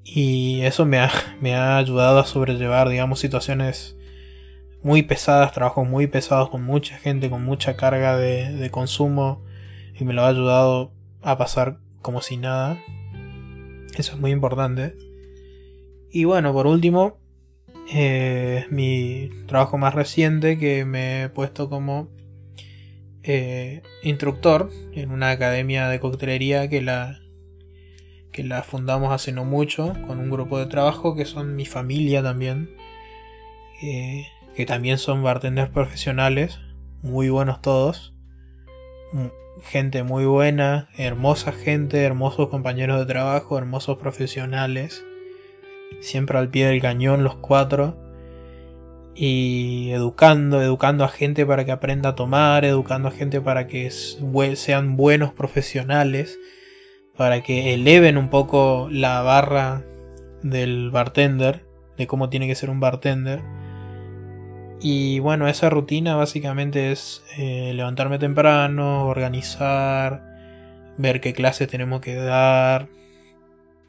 Y eso me ha, me ha ayudado a sobrellevar, digamos, situaciones muy pesadas, trabajos muy pesados con mucha gente, con mucha carga de, consumo. Y me lo ha ayudado a pasar como si nada. Eso es muy importante. Y bueno, por último, eh, mi trabajo más reciente que me he puesto como eh, instructor en una academia de coctelería que la, que la fundamos hace no mucho con un grupo de trabajo que son mi familia también. Eh, que también son bartenders profesionales, muy buenos todos, gente muy buena, hermosa gente, hermosos compañeros de trabajo, hermosos profesionales, siempre al pie del cañón los cuatro, y educando, educando a gente para que aprenda a tomar, educando a gente para que sean buenos profesionales, para que eleven un poco la barra del bartender, de cómo tiene que ser un bartender y bueno, esa rutina básicamente es eh, levantarme temprano, organizar, ver qué clases tenemos que dar,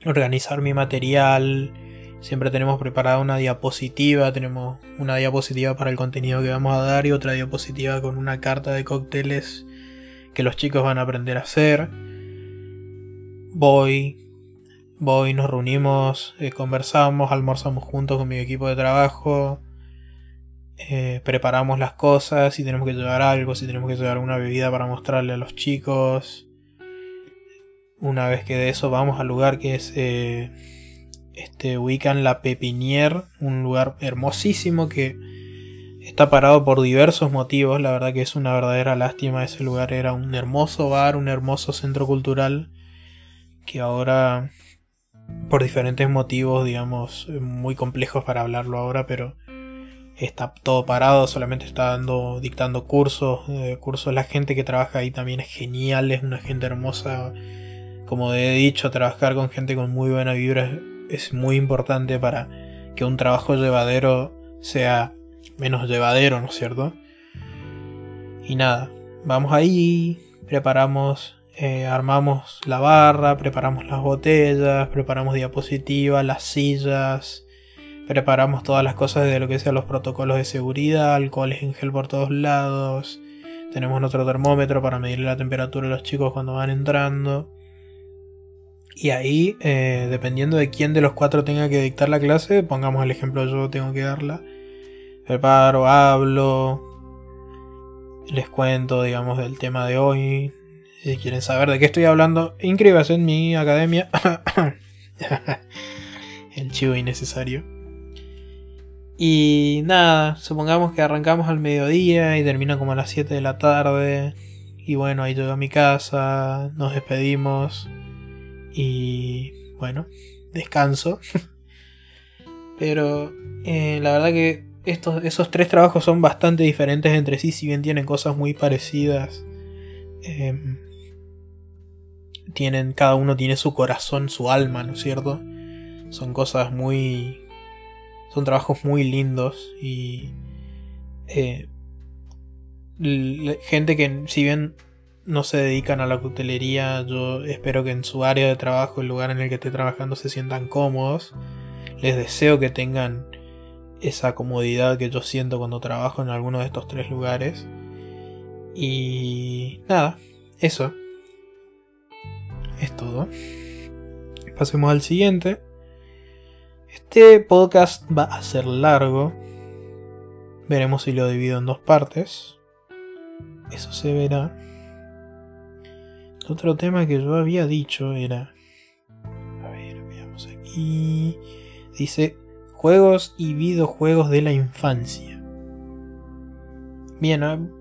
organizar mi material. Siempre tenemos preparada una diapositiva, tenemos una diapositiva para el contenido que vamos a dar y otra diapositiva con una carta de cócteles que los chicos van a aprender a hacer. Voy, voy, nos reunimos, eh, conversamos, almorzamos juntos con mi equipo de trabajo eh, preparamos las cosas, si tenemos que llevar algo, si tenemos que llevar una bebida para mostrarle a los chicos. Una vez que de eso vamos al lugar que es eh, este ubican la Pepinier, un lugar hermosísimo que está parado por diversos motivos. La verdad que es una verdadera lástima. Ese lugar era un hermoso bar, un hermoso centro cultural que ahora por diferentes motivos, digamos, muy complejos para hablarlo ahora, pero está todo parado, solamente está dando, dictando cursos, eh, cursos. La gente que trabaja ahí también es genial, es una gente hermosa. Como he dicho, trabajar con gente con muy buena vibra es, muy importante para que un trabajo llevadero sea menos llevadero, ¿no es cierto? Y nada, vamos ahí, preparamos, eh, armamos la barra, preparamos las botellas, preparamos diapositivas, las sillas, Preparamos todas las cosas de lo que sean los protocolos de seguridad, alcoholes en gel por todos lados. Tenemos nuestro termómetro para medir la temperatura de los chicos cuando van entrando. Y ahí, eh, dependiendo de quién de los cuatro tenga que dictar la clase, pongamos el ejemplo, yo tengo que darla. Preparo, hablo, les cuento, digamos, del tema de hoy. Si quieren saber de qué estoy hablando, inscríbase en mi academia. el chivo innecesario. Y nada, supongamos que arrancamos al mediodía y termina como a las 7 de la tarde. Y bueno, ahí llego a mi casa, nos despedimos y bueno, descanso. Pero eh, la verdad que estos, esos tres trabajos son bastante diferentes entre sí, si bien tienen cosas muy parecidas. Em, tienen, cada uno tiene su corazón, su alma, ¿no es cierto? Son cosas muy son trabajos muy lindos y eh, gente que si bien no se dedican a la cutelería, yo espero que en su área de trabajo, el lugar en el que esté trabajando, se sientan cómodos. Les deseo que tengan esa comodidad que yo siento cuando trabajo en alguno de estos tres lugares. Y nada, eso. Es todo. Pasemos al siguiente. Este podcast va a ser largo. Veremos si lo divido en dos partes. Eso se verá. Otro tema que yo había dicho era... A ver, veamos aquí. Dice juegos y videojuegos de la infancia. Bien,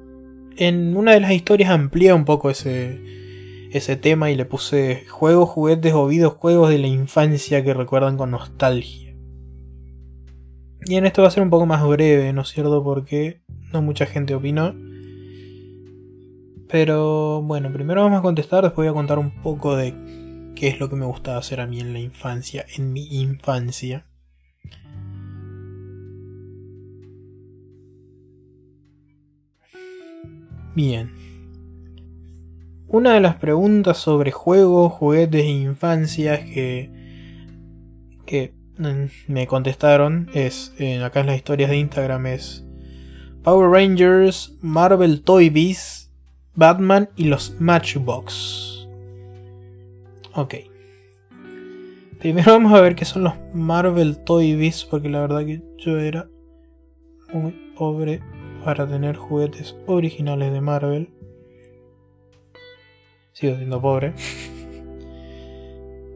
en una de las historias amplié un poco ese, ese tema y le puse juegos, juguetes o videojuegos de la infancia que recuerdan con nostalgia. Y en esto va a ser un poco más breve, ¿no es cierto? Porque no mucha gente opinó. Pero bueno, primero vamos a contestar, después voy a contar un poco de qué es lo que me gustaba hacer a mí en la infancia, en mi infancia. Bien. Una de las preguntas sobre juegos, juguetes e infancias que, que me contestaron es, acá en las historias de Instagram es Power Rangers, Marvel Toy Biz, Batman y los Matchbox. Ok. Primero vamos a ver qué son los Marvel Toy Biz, porque la verdad que yo era muy pobre para tener juguetes originales de Marvel. Sigo siendo pobre.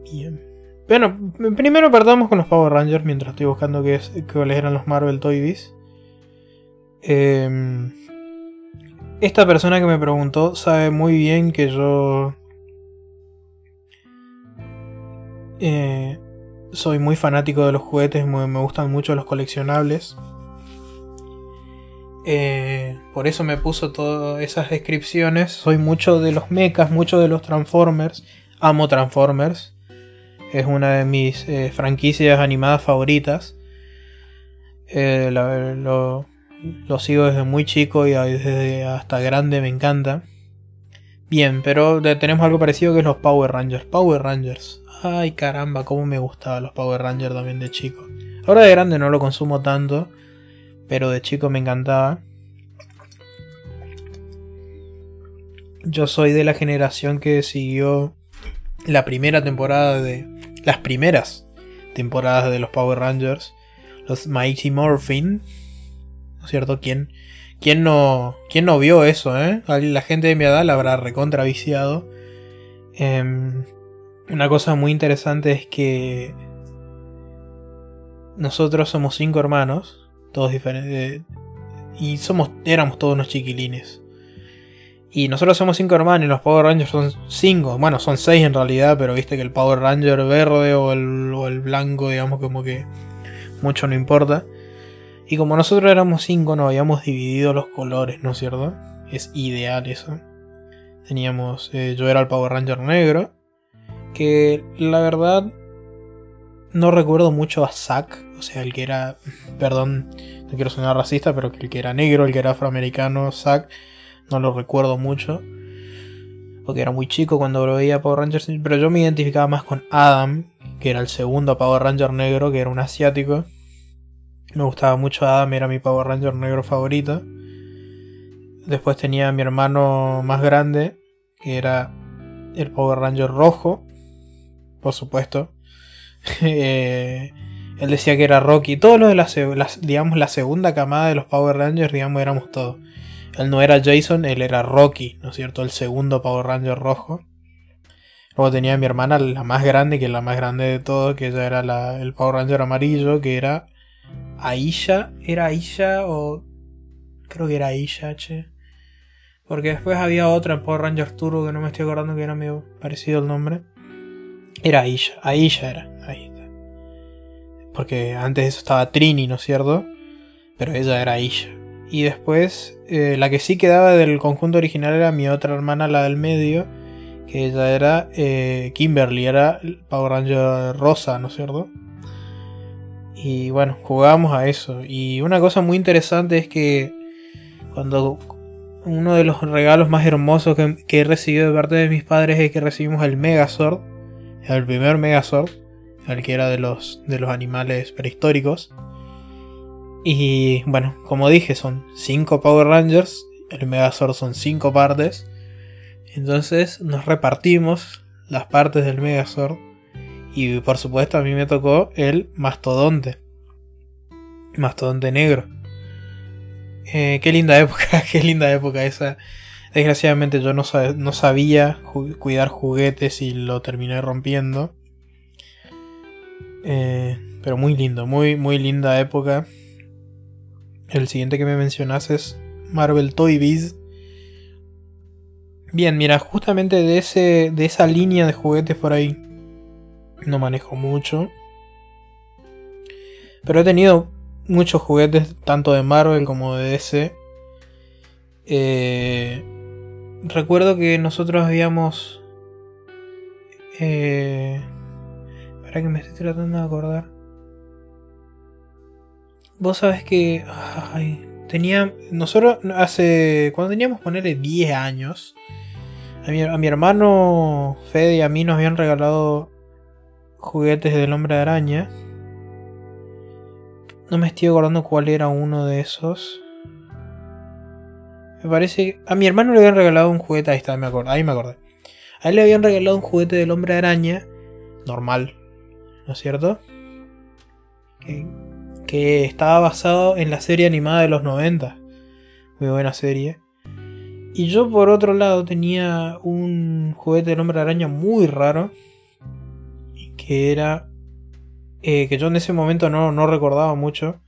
Bien. Bueno, primero partamos con los Power Rangers mientras estoy buscando qué es, cuáles eran los Marvel Toy Biz. Em, esta persona que me preguntó sabe muy bien que yo eh, soy muy fanático de los juguetes, me, gustan mucho los coleccionables. Eh, por eso me puso todas esas descripciones. Soy mucho de los mechas, mucho de los Transformers. Amo Transformers. Es una de mis eh, franquicias animadas favoritas. lo, lo sigo desde muy chico y desde hasta grande me encanta. Bien, pero tenemos algo parecido que es los Power Rangers. Power Rangers. Ay caramba, cómo me gustaban los Power Rangers también de chico. Ahora de grande no lo consumo tanto, pero de chico me encantaba. Yo soy de la generación que siguió la primera temporada de... Las primeras temporadas de los Power Rangers. Los Mighty Morphin cierto? ¿Quién, quién, no, quién no vio eso, eh? La gente de mi edad la habrá recontraviciado. Em, una cosa muy interesante es que nosotros somos cinco hermanos, todos diferentes, eh, y somos, éramos todos unos chiquilines. Y nosotros somos cinco hermanos y los Power Rangers son cinco. Bueno, son seis en realidad, pero viste que el Power Ranger verde o el, blanco, digamos, como que mucho no importa. Y como nosotros éramos cinco, nos habíamos dividido los colores, ¿no es cierto? Es ideal eso. Teníamos. Eh, yo era el Power Ranger negro. Que la verdad. No recuerdo mucho a Zack. O sea, el que era. Perdón, no quiero sonar racista, pero el que era negro, el que era afroamericano, Zack. No lo recuerdo mucho. Porque era muy chico cuando lo veía Power Rangers. Pero yo me identificaba más con Adam, que era el segundo Power Ranger negro, que era un asiático me gustaba mucho Adam, era mi Power Ranger negro favorito. Después tenía a mi hermano más grande, que era el Power Ranger rojo, por supuesto. Eh, él decía que era Rocky. Todos los de la, digamos, la segunda camada de los Power Rangers, digamos, éramos todos. Él no era Jason, él era Rocky, ¿no es cierto? El segundo Power Ranger rojo. Luego tenía a mi hermana, la más grande, que es la más grande de todos, que ella era el Power Ranger amarillo, que era Aisha. ¿Era Aisha o.? Creo que era Aisha, che. Porque después había otra en Power Rangers Turbo que no me estoy acordando que era medio parecido el nombre. Era Aisha. Aisha era. Ahí está. Porque antes de eso estaba Trini, ¿no es cierto? Pero ella era Aisha. Y después, eh, la que sí quedaba del conjunto original era mi otra hermana, la del medio. Que ella era eh, Kimberly, era Power Ranger rosa, ¿no es cierto? Y bueno, jugábamos a eso. Y una cosa muy interesante es que cuando uno de los regalos más hermosos que, he recibido de parte de mis padres es que recibimos el Megazord. El primer Megazord. El que era de los, de los animales prehistóricos. Y bueno, como dije, son 5 Power Rangers. El Megazord son 5 partes. Entonces nos repartimos las partes del Megazord y por supuesto a mí me tocó el mastodonte. Mastodonte negro. Eh, qué linda época, qué linda época esa. Desgraciadamente yo no, sabía cuidar juguetes y lo terminé rompiendo. Eh, pero muy lindo, muy, muy linda época. El siguiente que me mencionas es Marvel Toy Biz. Bien, mira, justamente de, ese, de esa línea de juguetes por ahí no manejo mucho. Pero he tenido muchos juguetes, tanto de Marvel como de DC. Eh, recuerdo que nosotros habíamos... Eh, espera que me estoy tratando de acordar. Vos sabés que... Ay, tenía. Nosotros hace. Cuando teníamos ponerle 10 años. A mi, a mi hermano Fede y a mí nos habían regalado juguetes del hombre araña. No me estoy acordando cuál era uno de esos. Me parece. A mi hermano le habían regalado un juguete. Ahí está, me acuerdo. Ahí me acordé. A él le habían regalado un juguete del hombre araña. Normal. ¿No es cierto? Que, que estaba basado en la serie animada de los 90. Muy buena serie. Y yo por otro lado tenía un juguete del hombre araña muy raro. Que era... Eh, que yo en ese momento no, no recordaba mucho.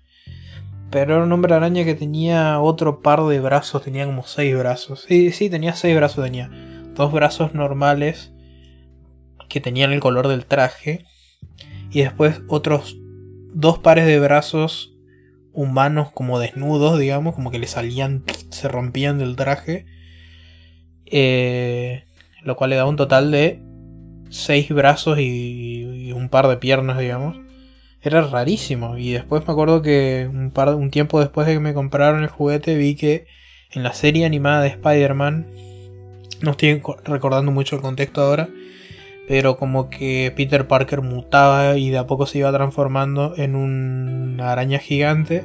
Pero era un hombre araña que tenía otro par de brazos, tenía como seis brazos. Sí, sí, tenía seis brazos, tenía dos brazos normales que tenían el color del traje. Y después otros dos pares de brazos humanos como desnudos, digamos, como que le salían, se rompían del traje. Eh, lo cual le da un total de seis brazos y, un par de piernas, digamos. Era rarísimo. Y después me acuerdo que un, par, un tiempo después de que me compraron el juguete vi que en la serie animada de Spider-Man, no estoy recordando mucho el contexto ahora, pero como que Peter Parker mutaba y de a poco se iba transformando en una araña gigante.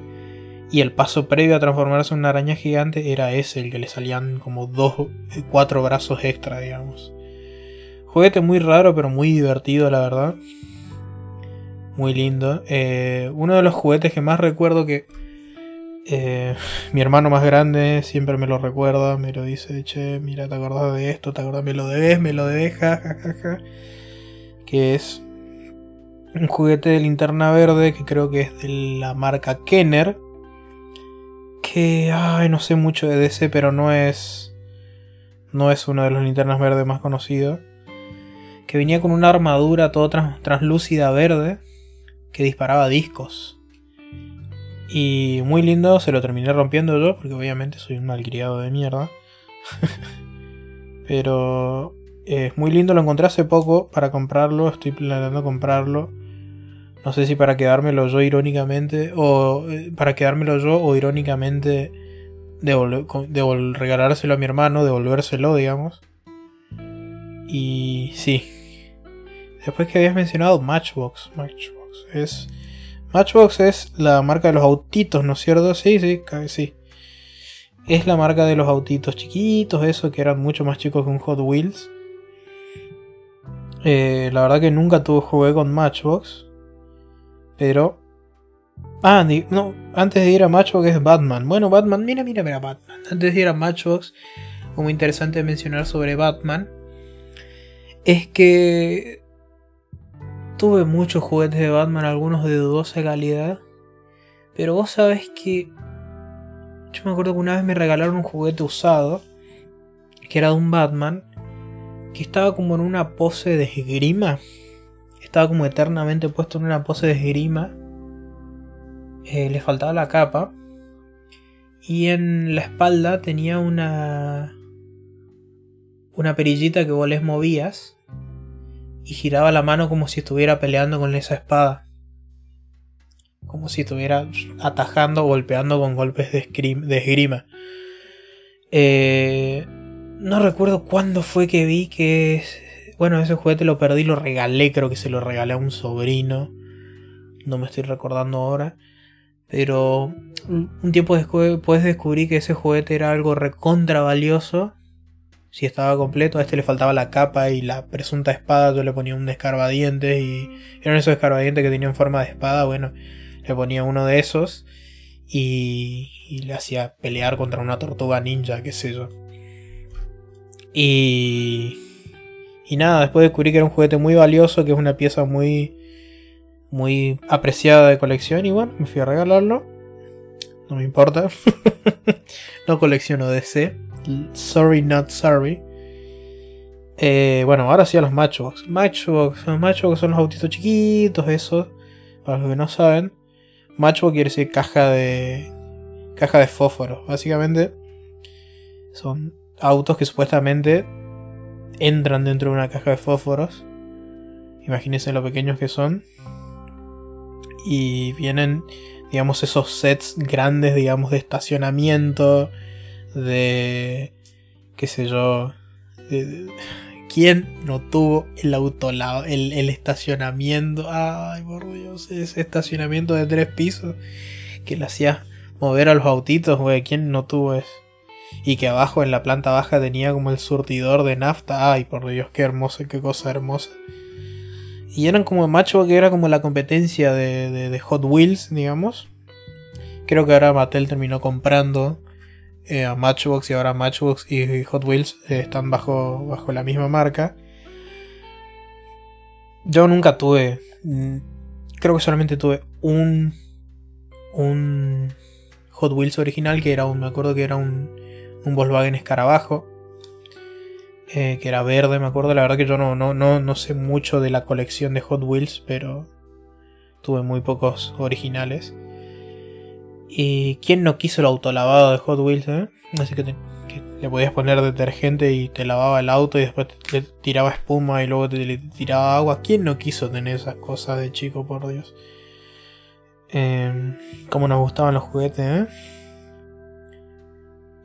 Y el paso previo a transformarse en una araña gigante era ese, el que le salían como dos, cuatro brazos extra, digamos. Juguete muy raro, pero muy divertido, la verdad muy lindo. Eh, uno de los juguetes que más recuerdo que eh, mi hermano más grande siempre me lo recuerda, me lo dice, che, mira, te acordás de esto, te acordás, me lo debes, me lo debes. Que es un juguete de linterna verde que creo que es de la marca Kenner. Que, ay, no sé mucho de DC, pero no es. No es uno de los linternas verdes más conocidos. Que venía con una armadura toda translúcida verde que disparaba discos. Y muy lindo, se lo terminé rompiendo yo, porque obviamente soy un malcriado de mierda. Pero es muy lindo, lo encontré hace poco para comprarlo, estoy planeando comprarlo. No sé si para quedármelo yo irónicamente, o eh, para quedármelo yo, o irónicamente regalárselo a mi hermano, devolvérselo, digamos. Y sí. Después que habías mencionado Matchbox. Matchbox. Es. Matchbox es la marca de los autitos, ¿no es cierto? Sí, sí, sí. Es la marca de los autitos chiquitos, eso que eran mucho más chicos que un Hot Wheels. Eh, la verdad que nunca tuve jugué con Matchbox. Pero. Ah, no, antes de ir a Matchbox es Batman. Bueno, Batman, mira, mira, mira, Batman. Antes de ir a Matchbox, como interesante mencionar sobre Batman, es que Tuve muchos juguetes de Batman, algunos de dudosa calidad. Pero vos sabés que. Yo me acuerdo que una vez me regalaron un juguete usado. Que era de un Batman. Que estaba como en una pose de esgrima. Estaba como eternamente puesto en una pose de esgrima. Eh, le faltaba la capa. Y en la espalda tenía una. Una perillita que vos les movías y giraba la mano como si estuviera peleando con esa espada. Como si estuviera atajando, golpeando con golpes de, esgrima. Eh, no recuerdo cuándo fue que vi que... Bueno, ese juguete lo perdí, lo regalé, creo que se lo regalé a un sobrino. No me estoy recordando ahora. Pero un tiempo después descubrí que ese juguete era algo recontra valioso si estaba completo, a este le faltaba la capa y la presunta espada, yo le ponía un descarbadientes y eran esos descarbadientes que tenían forma de espada, bueno, le ponía uno de esos y, le hacía pelear contra una tortuga ninja, qué sé yo. Y, y nada, después descubrí que era un juguete muy valioso, que es una pieza muy, muy apreciada de colección y bueno, me fui a regalarlo. No me importa. no colecciono DC. Sorry, not sorry. Eh, bueno, ahora sí a los Matchbox. Matchbox, los Matchbox son los autitos chiquitos, esos. Para los que no saben. Matchbox quiere decir caja de. caja de fósforo. Básicamente. Son autos que supuestamente entran dentro de una caja de fósforos. Imagínense lo pequeños que son. Y vienen digamos, esos sets grandes, digamos, de estacionamiento, de, qué sé yo, ¿Quién no tuvo el auto el, el estacionamiento? Ay, por Dios, ese estacionamiento de tres pisos que le hacía mover a los autitos, güey. ¿Quién no tuvo eso? Y que abajo en la planta baja tenía como el surtidor de nafta. Ay, por Dios, qué hermoso, qué cosa hermosa. Y eran como Matchbox, que era como la competencia de, Hot Wheels, digamos. Creo que ahora Mattel terminó comprando eh, a Matchbox y ahora Matchbox y Hot Wheels eh, están bajo, bajo la misma marca. Yo nunca tuve. Mm, creo que solamente tuve un. Un Hot Wheels original que era un. Me acuerdo que era un. Un Volkswagen Escarabajo. Eh, que era verde, me acuerdo. La verdad que yo no, no, no, sé mucho de la colección de Hot Wheels, pero tuve muy pocos originales. ¿Y quién no quiso el autolavado de Hot Wheels? Eh? Así que, le podías poner detergente y te lavaba el auto y después te, tiraba espuma y luego te, tiraba agua. ¿Quién no quiso tener esas cosas de chico, por Dios? Eh, Cómo nos gustaban los juguetes, ¿eh?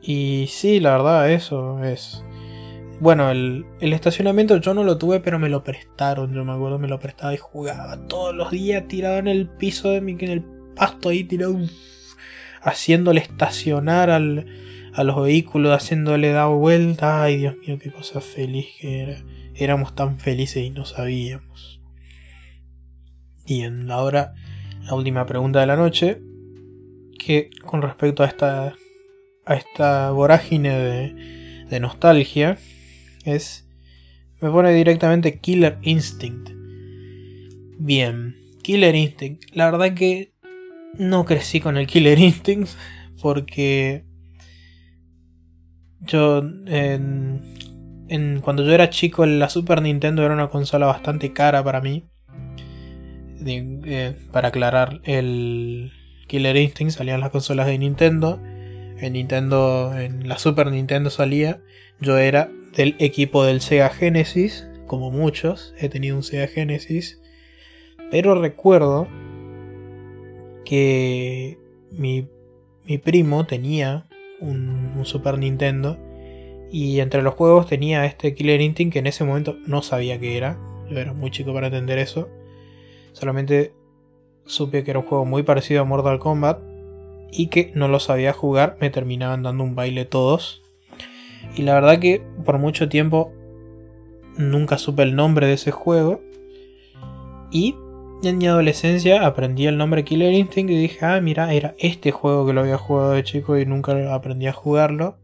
Y sí, la verdad, eso es bueno, el, estacionamiento yo no lo tuve, pero me lo prestaron. Yo me acuerdo, me lo prestaba y jugaba todos los días tirado en el piso de mi, en el pasto ahí tirado, haciéndole estacionar al, a los vehículos, haciéndole dar vuelta. Ay, Dios mío, qué cosa feliz que era. Éramos tan felices y no sabíamos. Y en ahora, la última pregunta de la noche, que con respecto a esta, a esta vorágine de, de nostalgia, es. Me pone directamente Killer Instinct. Bien, Killer Instinct. La verdad que no crecí con el Killer Instinct porque yo en, cuando yo era chico la Super Nintendo era una consola bastante cara para mí. Eh, para aclarar, el Killer Instinct salían las consolas de Nintendo. En Nintendo, en la Super Nintendo salía. Yo era del equipo del Sega Genesis, como muchos, he tenido un Sega Genesis, pero recuerdo que mi, primo tenía un, Super Nintendo y entre los juegos tenía este Killer Instinct que en ese momento no sabía que era, yo era muy chico para entender eso, solamente supe que era un juego muy parecido a Mortal Kombat y que no lo sabía jugar, me terminaban dando un baile todos. Y la verdad que por mucho tiempo nunca supe el nombre de ese juego. Y en mi adolescencia aprendí el nombre Killer Instinct y dije, ah, mira, era este juego que lo había jugado de chico y nunca aprendí a jugarlo.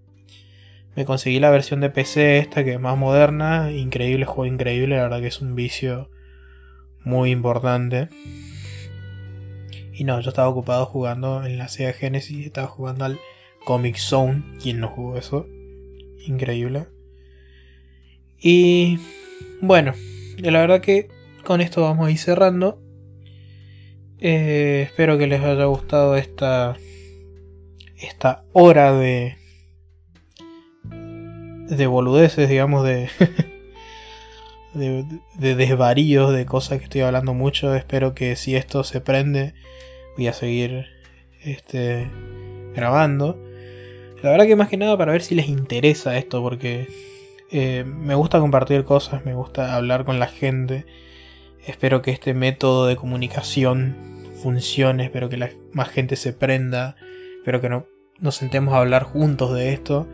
Me conseguí la versión de PC esta que es más moderna, increíble, juego increíble, la verdad que es un vicio muy importante. Y no, yo estaba ocupado jugando en la Sega Genesis, estaba jugando al Comic Zone, ¿quién no jugó eso? increíble. Y bueno, la verdad que con esto vamos a ir cerrando. Eh, espero que les haya gustado esta, esta hora de, de boludeces, digamos, de, de, de desvaríos, de cosas que estoy hablando mucho. Espero que si esto se prende, voy a seguir este, grabando. La verdad que más que nada para ver si les interesa esto, porque eh, me gusta compartir cosas, me gusta hablar con la gente. Espero que este método de comunicación funcione, espero que la, más gente se prenda, espero que no, nos sentemos a hablar juntos de esto.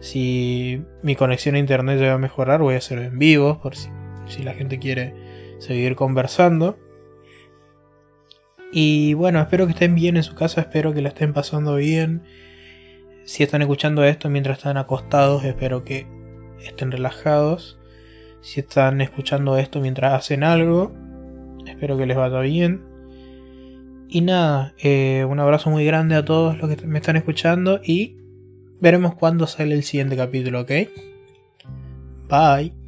Si mi conexión a internet llega a mejorar, voy a hacerlo en vivo, por si, si la gente quiere seguir conversando. Y bueno, espero que estén bien en su casa, espero que la estén pasando bien si están escuchando esto mientras están acostados, espero que estén relajados. Si están escuchando esto mientras hacen algo, espero que les vaya bien. Y nada, eh, un abrazo muy grande a todos los que me están escuchando y veremos cuándo sale el siguiente capítulo, ¿ok? Bye.